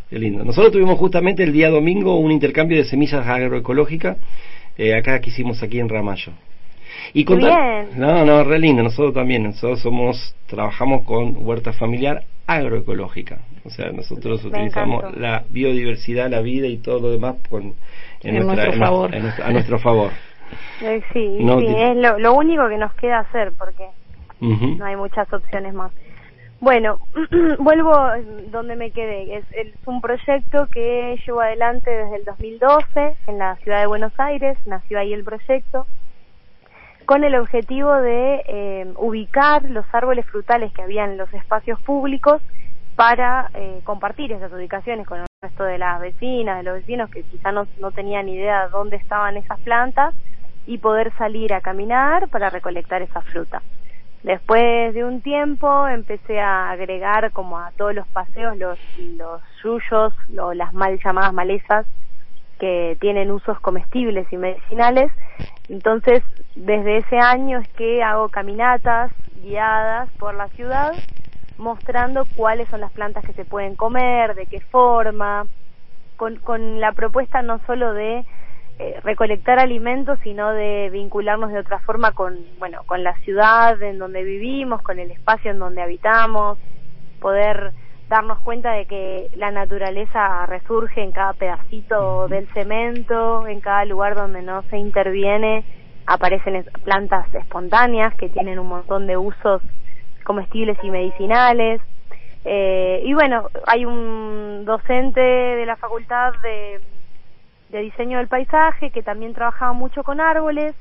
qué lindo. Nosotros tuvimos justamente el día domingo un intercambio de semillas agroecológicas. Eh, acá que hicimos aquí en Ramallo. Y Bien. No, no, re lindo. Nosotros también, nosotros somos, trabajamos con huerta familiar agroecológica. O sea, nosotros utilizamos la biodiversidad, la vida y todo lo demás con, en, nuestro favor. a nuestro favor. Eh, sí, sí es lo, lo, único que nos queda hacer porque no hay muchas opciones más. Bueno, vuelvo donde me quedé. Es, es, un proyecto que llevo adelante desde el 2012 en la ciudad de Buenos Aires. Nació ahí el proyecto con el objetivo de eh, ubicar los árboles frutales que había en los espacios públicos para eh, compartir esas ubicaciones con el resto de las vecinas, de los vecinos que quizá no, no tenían idea de dónde estaban esas plantas y poder salir a caminar para recolectar esa fruta. Después de un tiempo empecé a agregar como a todos los paseos los, los las mal llamadas malezas que tienen usos comestibles y medicinales. Entonces, desde ese año es que hago caminatas guiadas por la ciudad mostrando cuáles son las plantas que se pueden comer, de qué forma, con, con la propuesta no solo de eh, recolectar alimentos, sino de vincularnos de otra forma con, bueno, con la ciudad en donde vivimos, con el espacio en donde habitamos, poder darnos cuenta de que la naturaleza resurge en cada pedacito del cemento, en cada lugar donde no se interviene, aparecen plantas espontáneas que tienen un montón de usos comestibles y medicinales. Eh, y bueno, hay un docente de la Facultad de, de Diseño del Paisaje que también trabajaba mucho con árboles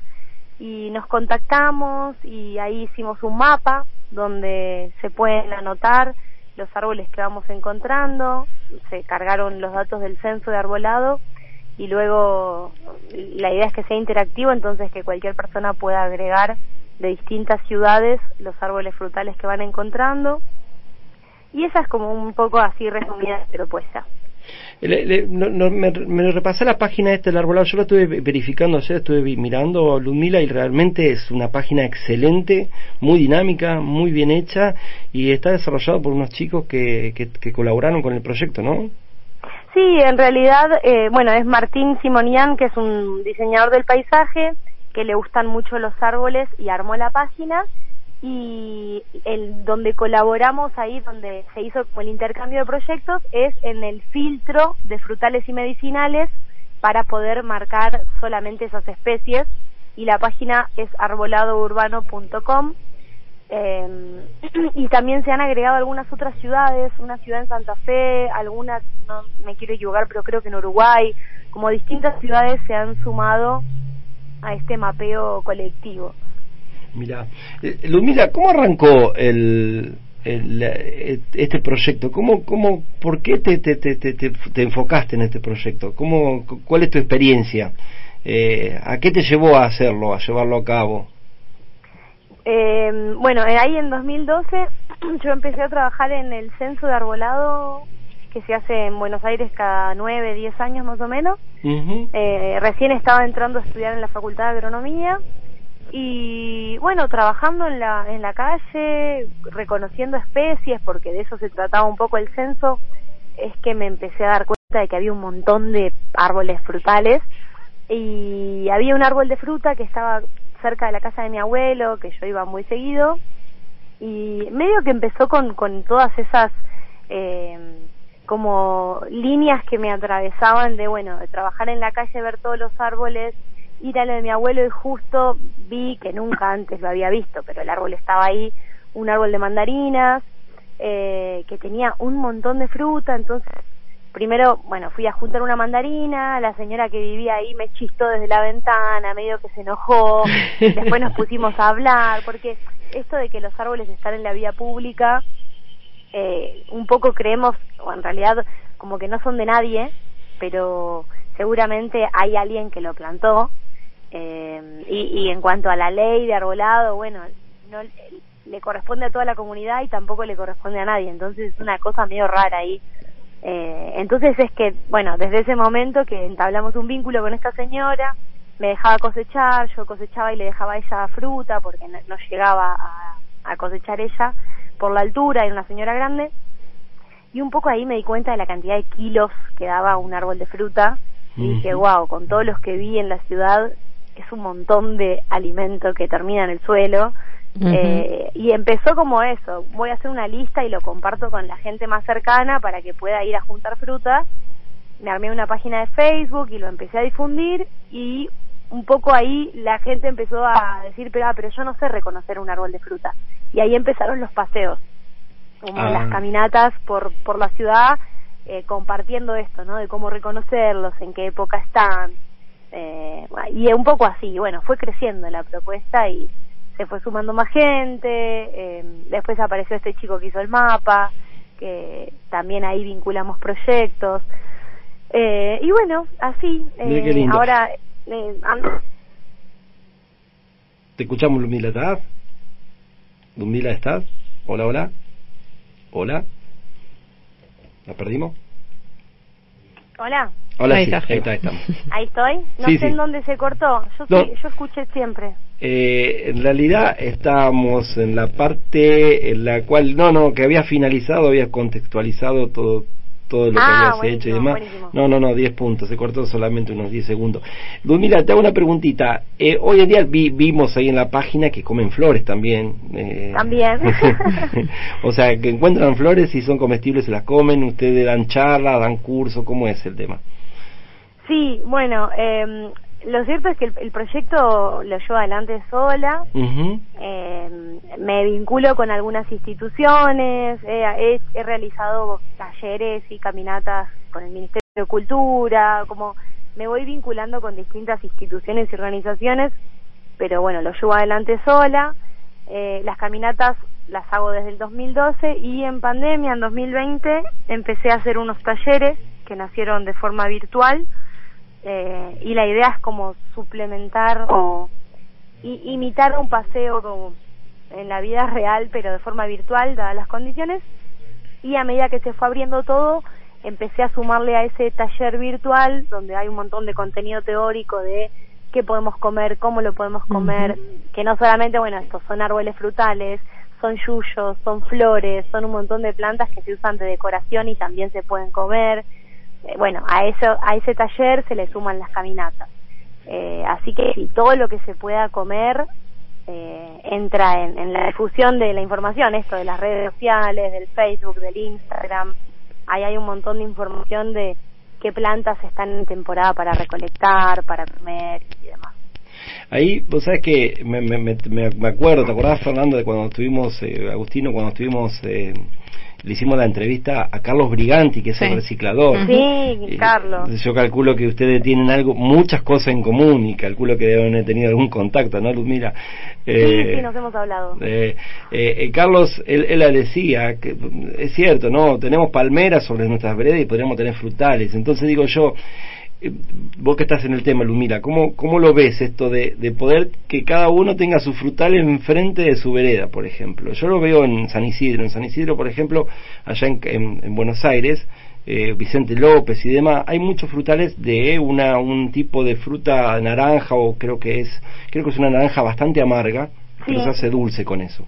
y nos contactamos y ahí hicimos un mapa donde se pueden anotar los árboles que vamos encontrando, se cargaron los datos del censo de arbolado y luego la idea es que sea interactivo, entonces que cualquier persona pueda agregar de distintas ciudades los árboles frutales que van encontrando. Y esa es como un poco así resumida la propuesta. Le, no, me, me, repasé la página esta del arbolado, yo la estuve verificando ayer, estuve mirando Ludmila y realmente es una página excelente, muy dinámica, muy bien hecha y está desarrollado por unos chicos que, que, colaboraron con el proyecto, ¿no? Sí, en realidad, eh, bueno, es Martín Simonian, que es un diseñador del paisaje, que le gustan mucho los árboles y armó la página y el donde colaboramos ahí donde se hizo el intercambio de proyectos es en el filtro de frutales y medicinales para poder marcar solamente esas especies y la página es arboladourbano.com eh, y también se han agregado algunas otras ciudades, una ciudad en Santa Fe, algunas, no me quiero equivocar, pero creo que en Uruguay, como distintas ciudades se han sumado a este mapeo colectivo. Mira, eh, Lumila, ¿cómo arrancó el, el, este proyecto? ¿Cómo, cómo, ¿Por qué te, te, te, te, enfocaste en este proyecto? ¿Cómo, ¿Cuál es tu experiencia? Eh, ¿A qué te llevó a hacerlo, a llevarlo a cabo? Eh, bueno, ahí en 2012 yo empecé a trabajar en el censo de arbolado que se hace en Buenos Aires cada 9, 10 años más o menos. eh, recién estaba entrando a estudiar en la Facultad de Agronomía y bueno, trabajando en la, en la calle, reconociendo especies, porque de eso se trataba un poco el censo, es que me empecé a dar cuenta de que había un montón de árboles frutales. Y había un árbol de fruta que estaba cerca de la casa de mi abuelo, que yo iba muy seguido, y medio que empezó con, con todas esas eh, como líneas que me atravesaban de, bueno, de trabajar en la calle, ver todos los árboles, ir a lo de mi abuelo y justo vi que nunca antes lo había visto, pero el árbol estaba ahí, un árbol de mandarinas, eh, que tenía un montón de fruta, entonces primero, bueno, fui a juntar una mandarina, la señora que vivía ahí me chistó desde la ventana, medio que se enojó, después nos pusimos a hablar, porque esto de que los árboles están en la vía pública, eh, un poco creemos, o en realidad como que no son de nadie, pero seguramente hay alguien que lo plantó. Eh, y, en cuanto a la ley de arbolado, bueno, no le corresponde a toda la comunidad y tampoco le corresponde a nadie, entonces es una cosa medio rara ahí. Eh, entonces es que, bueno, desde ese momento que entablamos un vínculo con esta señora, me dejaba cosechar, yo cosechaba y le dejaba a ella fruta porque no, llegaba a, cosechar ella por la altura, era una señora grande, y un poco ahí me di cuenta de la cantidad de kilos que daba un árbol de fruta y dije, wow, con todos los que vi en la ciudad es un montón de alimento que termina en el suelo eh, y empezó como eso, voy a hacer una lista y lo comparto con la gente más cercana para que pueda ir a juntar fruta. Me armé una página de Facebook y lo empecé a difundir y un poco ahí la gente empezó a decir, pero, ah, pero yo no sé reconocer un árbol de fruta. Y ahí empezaron los paseos, como ah. las caminatas por, por la ciudad, eh, compartiendo esto, ¿no? De cómo reconocerlos, en qué época están. Eh, y un poco así, bueno, fue creciendo la propuesta y se fue sumando más gente, eh, después apareció este chico que hizo el mapa, que también ahí vinculamos proyectos. Eh, y bueno, así, eh, ahora... Eh, Te escuchamos, Lumila, ¿estás? Lumila, ¿estás? Hola, hola. Hola. ¿La perdimos? Hola. Hola, ahí, sí, está, ahí, estamos. Ahí estoy. No sé en dónde se cortó. Yo, yo escuché siempre. Eh, en realidad estábamos en la parte en la cual, no, no, que había finalizado, había contextualizado todo todo lo que ah, habías hecho y demás. No, no, no, 10 puntos, se cortó solamente unos 10 segundos. Mira, te hago una preguntita. Eh, hoy en día vimos ahí en la página que comen flores también. Eh, también. o sea, que encuentran flores y son comestibles, se las comen, ustedes dan charla, dan curso, ¿cómo es el tema? Sí, bueno, eh, lo cierto es que el, proyecto lo llevo adelante sola. eh, me vinculo con algunas instituciones, he, he, realizado talleres y caminatas con el Ministerio de Cultura, como me voy vinculando con distintas instituciones y organizaciones, pero bueno, lo llevo adelante sola. Eh, las caminatas las hago desde el 2012 y en pandemia, en 2020, empecé a hacer unos talleres que nacieron de forma virtual eh, y la idea es como suplementar o imitar un paseo como en la vida real pero de forma virtual dadas las condiciones. Y a medida que se fue abriendo todo empecé a sumarle a ese taller virtual donde hay un montón de contenido teórico de qué podemos comer, cómo lo podemos comer, que no solamente, bueno, estos son árboles frutales, son yuyos, son flores, son un montón de plantas que se usan de decoración y también se pueden comer, bueno, a eso, a ese taller se le suman las caminatas. Eh, así que si todo lo que se pueda comer eh, entra en, la difusión de la información, esto de las redes sociales, del Facebook, del Instagram, ahí hay un montón de información de qué plantas están en temporada para recolectar, para comer y demás. Ahí, vos sabes que me, me, me, acuerdo, ¿te acordás, Fernando, de cuando estuvimos, Agustino, cuando estuvimos le hicimos la entrevista a Carlos Briganti, que es el reciclador. Sí, Carlos. Yo calculo que ustedes tienen algo, muchas cosas en común y calculo que deben haber tenido algún contacto, ¿no, Luzmila? Eh, sí, sí, nos hemos hablado. Eh, eh, Carlos, él, él decía, que es cierto, ¿no? Tenemos palmeras sobre nuestras veredas y podríamos tener frutales. Entonces digo yo, eh, vos que estás en el tema, Lumira, ¿cómo, cómo lo ves esto de, de, poder que cada uno tenga su frutal enfrente de su vereda, por ejemplo? Yo lo veo en San Isidro. En San Isidro, por ejemplo, allá en, en, Buenos Aires, eh, Vicente López y demás, hay muchos frutales de una, un tipo de fruta naranja o creo que es, creo que es una naranja bastante amarga, pero se hace dulce con eso.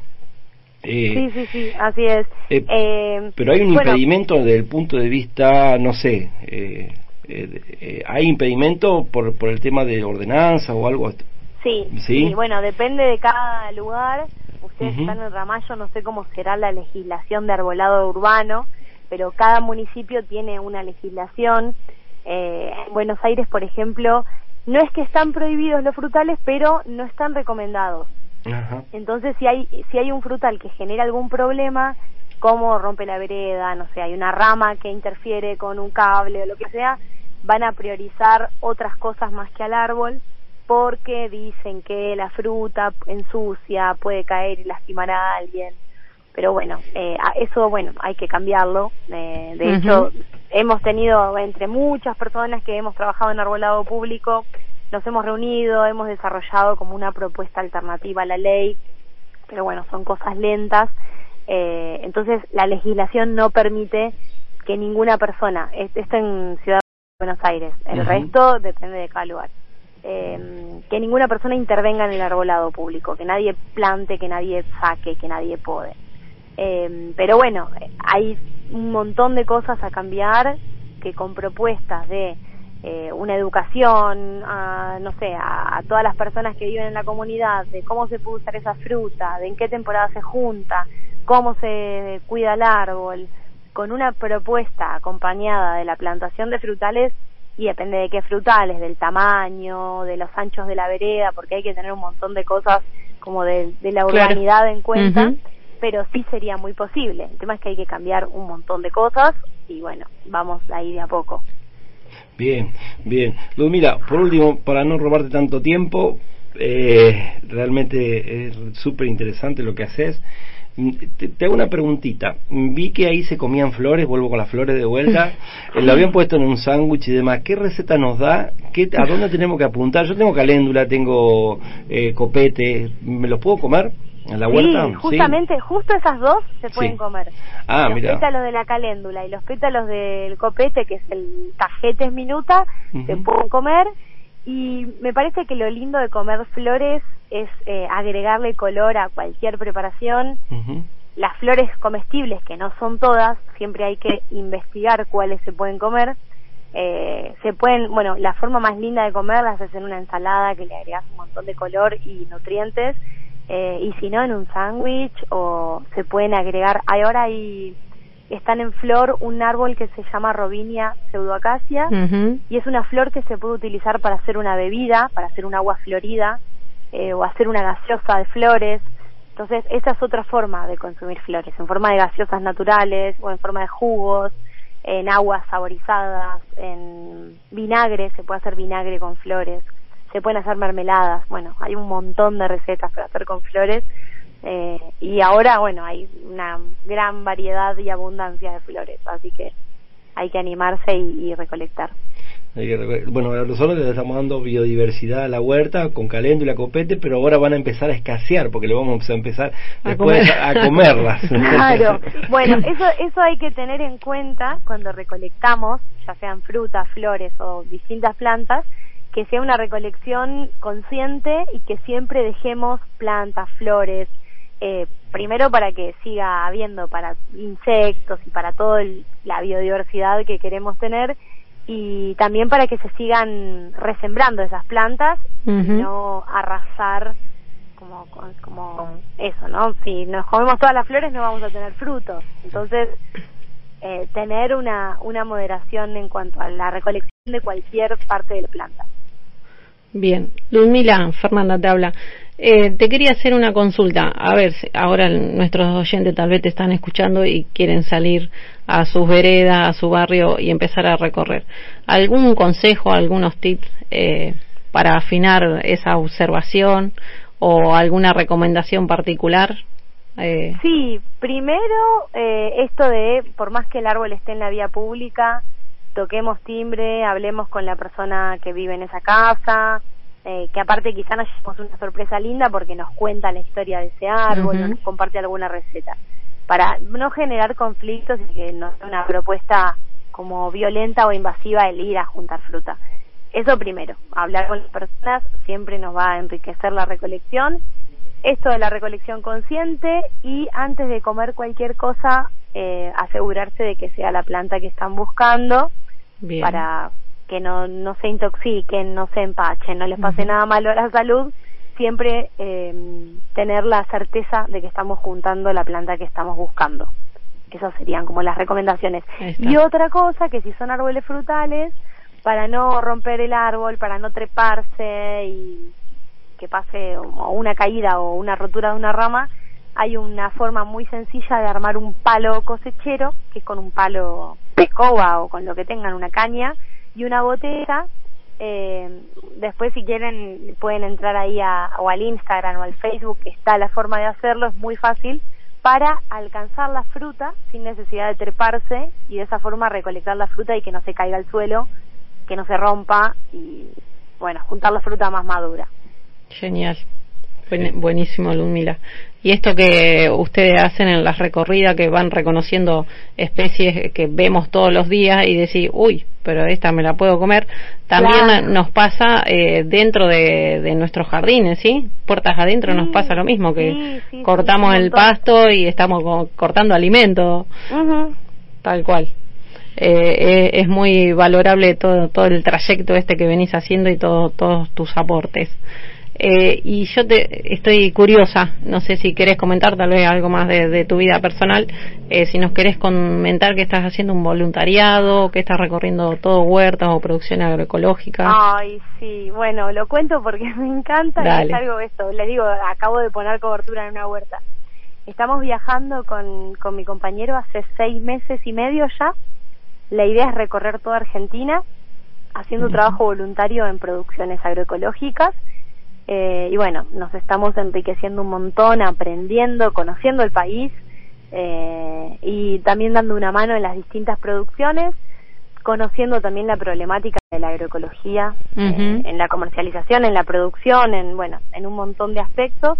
Eh, sí, sí, sí, así es. Eh, pero hay un impedimento desde el punto de vista, no sé, ¿hay impedimento por, por el tema de ordenanza o algo? Sí, sí, bueno, depende de cada lugar. Ustedes están en Ramallo, no sé cómo será la legislación de arbolado urbano, pero cada municipio tiene una legislación. Eh, en Buenos Aires, por ejemplo, no es que están prohibidos los frutales, pero no están recomendados. Entonces, si hay, si hay un frutal que genera algún problema, como rompe la vereda, no sé, hay una rama que interfiere con un cable o lo que sea, van a priorizar otras cosas más que al árbol porque dicen que la fruta ensucia, puede caer y lastimar a alguien pero bueno, eh, eso bueno, hay que cambiarlo. Eh, de hecho, hemos tenido entre muchas personas que hemos trabajado en arbolado público, nos hemos reunido, hemos desarrollado como una propuesta alternativa a la ley, pero bueno, son cosas lentas. Eh, entonces, la legislación no permite que ninguna persona, esto en Ciudad Buenos Aires, el resto depende de cada lugar. Eh, que ninguna persona intervenga en el arbolado público, que nadie plante, que nadie saque, que nadie pode. Eh, pero bueno, hay un montón de cosas a cambiar que con propuestas de eh, una educación, a, no sé, a, todas las personas que viven en la comunidad, de cómo se puede usar esa fruta, de en qué temporada se junta, cómo se cuida el árbol, con una propuesta acompañada de la plantación de frutales y depende de qué frutales, del tamaño, de los anchos de la vereda, porque hay que tener un montón de cosas como de, la urbanidad en cuenta pero sí sería muy posible. El tema es que hay que cambiar un montón de cosas y bueno, vamos ahí de a poco. Bien, bien. mira, por último, para no robarte tanto tiempo, eh, realmente es súper interesante lo que haces. Te, hago una preguntita. Vi que ahí se comían flores, vuelvo con las flores de vuelta. Eh, lo habían puesto en un sándwich y demás. ¿Qué receta nos da? ¿Qué, ¿A dónde tenemos que apuntar? Yo tengo caléndula, tengo eh, copete. ¿Me los puedo comer? ¿En la huerta? Sí, justamente, justo esas dos se pueden comer. Ah, los pétalos de la caléndula y los pétalos del copete, que es el tajetes minuta, se pueden comer. Y me parece que lo lindo de comer flores es eh, agregarle color a cualquier preparación. Las flores comestibles, que no son todas, siempre hay que investigar cuáles se pueden comer. Eh, se pueden, bueno, la forma más linda de comerlas es en una ensalada que le agregas un montón de color y nutrientes eh, y si no en un sándwich o se pueden agregar, ahora hay, están en flor un árbol que se llama Robinia pseudoacacia y es una flor que se puede utilizar para hacer una bebida, para hacer un agua florida eh, o hacer una gaseosa de flores. Entonces, esa es otra forma de consumir flores, en forma de gaseosas naturales o en forma de jugos, en aguas saborizadas, en vinagre, se puede hacer vinagre con flores se pueden hacer mermeladas, bueno, hay un montón de recetas para hacer con flores eh, y ahora, bueno, hay una gran variedad y abundancia de flores, así que hay que animarse y, recolectar. Bueno, nosotros le estamos dando biodiversidad a la huerta con caléndula, copete, pero ahora van a empezar a escasear porque le vamos a empezar a, después a comerlas. claro, bueno, eso, eso hay que tener en cuenta cuando recolectamos, ya sean frutas, flores o distintas plantas, que sea una recolección consciente y que siempre dejemos plantas, flores, eh, primero para que siga habiendo para insectos y para toda la biodiversidad que queremos tener y también para que se sigan resembrando esas plantas y no arrasar como, como eso, ¿no? Si nos comemos todas las flores no vamos a tener frutos. Entonces, eh, tener una, una moderación en cuanto a la recolección de cualquier parte de la planta. Bien, Ludmila, Fernanda te habla. Eh, te quería hacer una consulta. A ver, ahora nuestros oyentes tal vez te están escuchando y quieren salir a sus veredas, a su barrio y empezar a recorrer. ¿Algún consejo, algunos tips eh, para afinar esa observación o alguna recomendación particular? Eh. Sí, primero esto de, por más que el árbol esté en la vía pública, toquemos timbre, hablemos con la persona que vive en esa casa, eh, que aparte quizá nos llevemos una sorpresa linda porque nos cuenta la historia de ese árbol nos comparte alguna receta, para no generar conflictos y que no sea una propuesta como violenta o invasiva el ir a juntar fruta. Eso primero, hablar con las personas siempre nos va a enriquecer la recolección. Esto de la recolección consciente y antes de comer cualquier cosa, eh, asegurarse de que sea la planta que están buscando para que no, no se intoxiquen, no se empachen, no les pase nada malo a la salud. Siempre eh, tener la certeza de que estamos juntando la planta que estamos buscando. Esas serían como las recomendaciones. Y otra cosa, que si son árboles frutales, para no romper el árbol, para no treparse y que pase una caída o una rotura de una rama, hay una forma muy sencilla de armar un palo cosechero, que es con un palo de escoba o con lo que tengan, una caña y una botella. Eh, después si quieren pueden entrar ahí a, o al Instagram o al Facebook, que está la forma de hacerlo, es muy fácil para alcanzar la fruta sin necesidad de treparse y de esa forma recolectar la fruta y que no se caiga al suelo, que no se rompa y bueno, juntar la fruta más madura. Genial. buenísimo, Lumila. Y esto que ustedes hacen en las recorridas, que van reconociendo especies que vemos todos los días y decir, uy, pero esta me la puedo comer, también nos pasa eh, dentro de, nuestros jardines, ¿sí? Puertas adentro nos pasa lo mismo, que cortamos el pasto y estamos cortando alimento, tal cual. Eh, eh, es muy valorable todo, todo el trayecto este que venís haciendo y todo, todos tus aportes. Eh, y yo te, estoy curiosa, no sé si querés comentar tal vez algo más de, tu vida personal, eh, si nos querés comentar que estás haciendo un voluntariado, que estás recorriendo todo huertas o producción agroecológica. Ay, sí, bueno, lo cuento porque me encanta y es algo esto, les digo, acabo de poner cobertura en una huerta. Estamos viajando con, con mi compañero hace seis meses y medio ya. La idea es recorrer toda Argentina haciendo trabajo voluntario en producciones agroecológicas eh, y bueno, nos estamos enriqueciendo un montón, aprendiendo, conociendo el país eh, y también dando una mano en las distintas producciones, conociendo también la problemática de la agroecología eh, en la comercialización, en la producción, en bueno, en un montón de aspectos.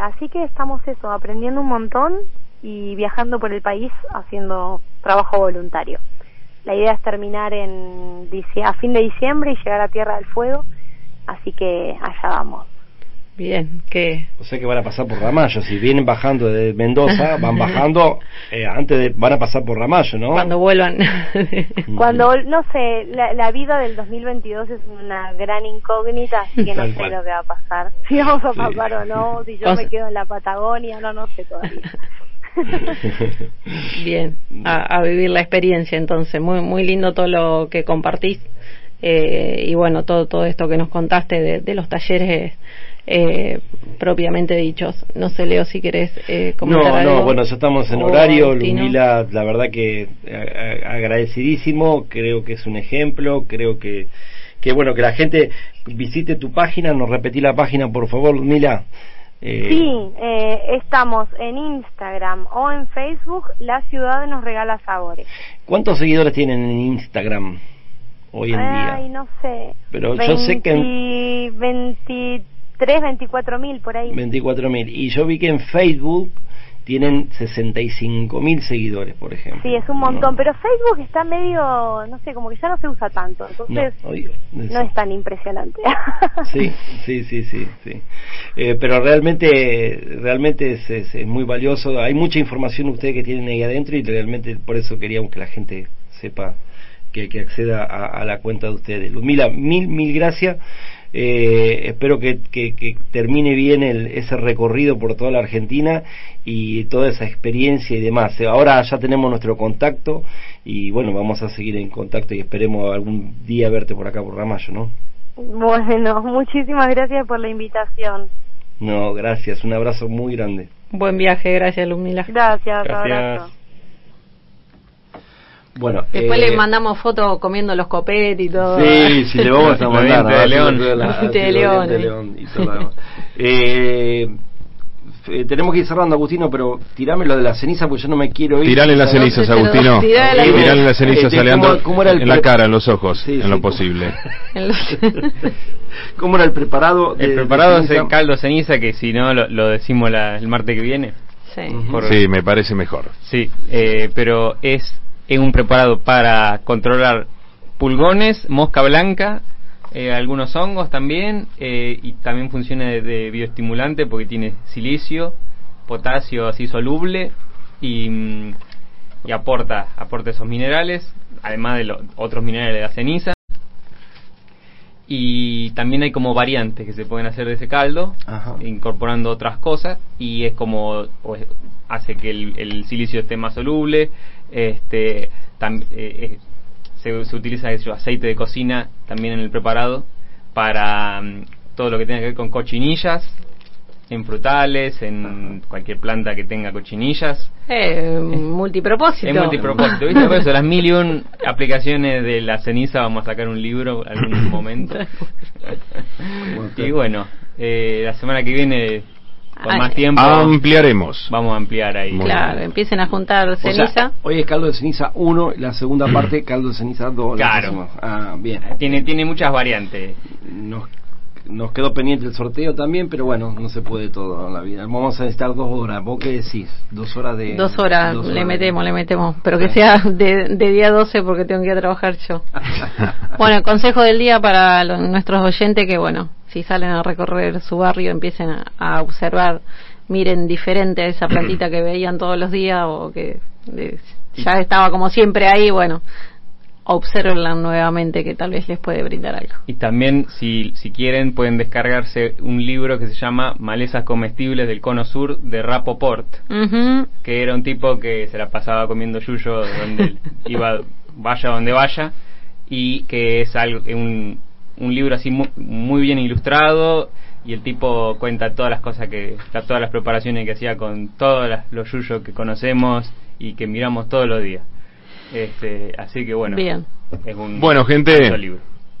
así que estamos eso, aprendiendo un montón y viajando por el país haciendo trabajo voluntario. La idea es terminar en a fin de diciembre y llegar a Tierra del Fuego así que allá vamos. Bien, que... O sea que van a pasar por Ramallo, si vienen bajando de Mendoza, van bajando, eh, antes de, van a pasar por Ramallo, ¿no? Cuando vuelvan. Cuando, no sé, la, vida del 2022 es una gran incógnita, así que no sé lo que va a pasar. Si vamos a pasar o no, si yo me quedo en la Patagonia, no, no sé todavía. Bien, a, a vivir la experiencia entonces, muy, muy lindo todo lo que compartís eh, y bueno, todo, todo esto que nos contaste de, los talleres eh, propiamente dichos. No sé, Leo, si querés eh, comentar no, No, bueno, ya estamos en horario. Lumila, la verdad que agradecidísimo. Creo que es un ejemplo. Creo que, que bueno, que la gente visite tu página. Nos repetí la página, por favor, Lumila. Eh, sí, eh, estamos en Instagram o en Facebook. La ciudad nos regala sabores. ¿Cuántos seguidores tienen en Instagram? Hoy en día. Ay, no sé. Pero yo sé que... En... 23, 24 mil por ahí. 24 mil. Y yo vi que en Facebook tienen 65 mil seguidores, por ejemplo. Sí, es un montón, pero Facebook está medio, no sé, como que ya no se usa tanto, entonces no, es tan impresionante. sí, sí, sí, sí, sí. Eh, pero realmente, realmente es, es, muy valioso. Hay mucha información ustedes que tienen ahí adentro y realmente por eso queríamos que la gente sepa que, acceda a, la cuenta de ustedes. Ludmila, mil, mil gracias. Eh, espero que, que, termine bien el, ese recorrido por toda la Argentina y toda esa experiencia y demás. Ahora ya tenemos nuestro contacto y bueno, vamos a seguir en contacto y esperemos algún día verte por acá por Ramallo, ¿no? Bueno, muchísimas gracias por la invitación. No, gracias, un abrazo muy grande. Buen viaje, gracias Lumila. Gracias, gracias. abrazo. Bueno, Después le eh, mandamos fotos comiendo los copetes y todo. Sí, sí, le vamos a mandar. de León. de León. Eh, eh, tenemos que ir cerrando, Agustino, pero tirame lo de la ceniza porque yo no me quiero ir. Tirale las cenizas, Agustino. Tirale las cenizas a Leandro en la cara, en los ojos, en lo posible. ¿Cómo era el preparado? el preparado es el caldo ceniza, que si no lo, decimos el martes que viene. Sí. sí, me parece mejor. Sí, pero es Es un preparado para controlar pulgones, mosca blanca, eh, algunos hongos también, eh, y también funciona de, bioestimulante porque tiene silicio, potasio así soluble y, mm, y aporta, aporta esos minerales, además de los otros minerales de la ceniza. Y también hay como variantes que se pueden hacer de ese caldo incorporando otras cosas y es como hace que el, silicio esté más soluble este eh, se, se, utiliza eso, aceite de cocina también en el preparado para mm, todo lo que tenga que ver con cochinillas en frutales, en cualquier planta que tenga cochinillas. Eh, multipropósito. Es multipropósito, ¿viste? Por eso las mil y un aplicaciones de la ceniza vamos a sacar un libro en algún momento. y bueno, eh, la semana que viene con más tiempo ampliaremos. Vamos a ampliar ahí. claro, empiecen a juntar ceniza. hoy es caldo de ceniza 1, la segunda parte caldo de ceniza 2. Claro. Ah, bien. Tiene tiene muchas variantes. Nos nos quedó pendiente el sorteo también, pero bueno, no se puede todo en la vida. Vamos a necesitar dos horas. ¿Vos qué decís? Dos horas de... Dos horas, le metemos, le metemos. Pero que sea de, día 12 porque tengo que ir a trabajar yo. bueno, el consejo del día para nuestros oyentes que, bueno, si salen a recorrer su barrio, empiecen a, observar, miren diferente a esa plantita que veían todos los días o que eh, ya estaba como siempre ahí, bueno, observenla nuevamente que tal vez les puede brindar algo. Y también, si, si quieren, pueden descargarse un libro que se llama Malezas comestibles del cono sur de Rapoport, que era un tipo que se la pasaba comiendo yuyo donde iba, vaya donde vaya, y que es algo, un, un libro así muy, bien ilustrado y el tipo cuenta todas las cosas que, todas las preparaciones que hacía con todos los yuyos que conocemos y que miramos todos los días. Este, así que bueno. Bien. Es un bueno, gente.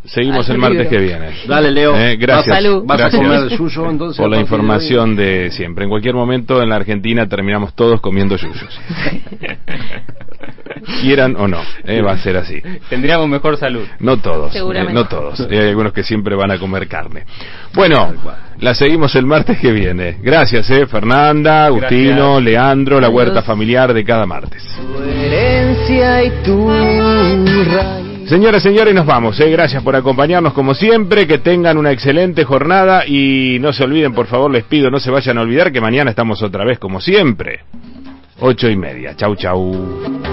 Seguimos el martes que viene. Dale, Leo. Eh, gracias. gracias suyo, entonces, por la información de, siempre. En cualquier momento en la Argentina terminamos todos comiendo yuyos. Quieran o no, eh, va a ser así. Tendríamos mejor salud. No todos, eh, no todos. Hay algunos que siempre van a comer carne. Bueno, la seguimos el martes que viene. Gracias, eh, Fernanda, Agustino, Leandro, la huerta familiar de cada martes. Señoras, señores, nos vamos. ¿eh? Gracias por acompañarnos como siempre. Que tengan una excelente jornada y no se olviden, por favor, les pido, no se vayan a olvidar que mañana estamos otra vez como siempre. Ocho y media. Chau, chau.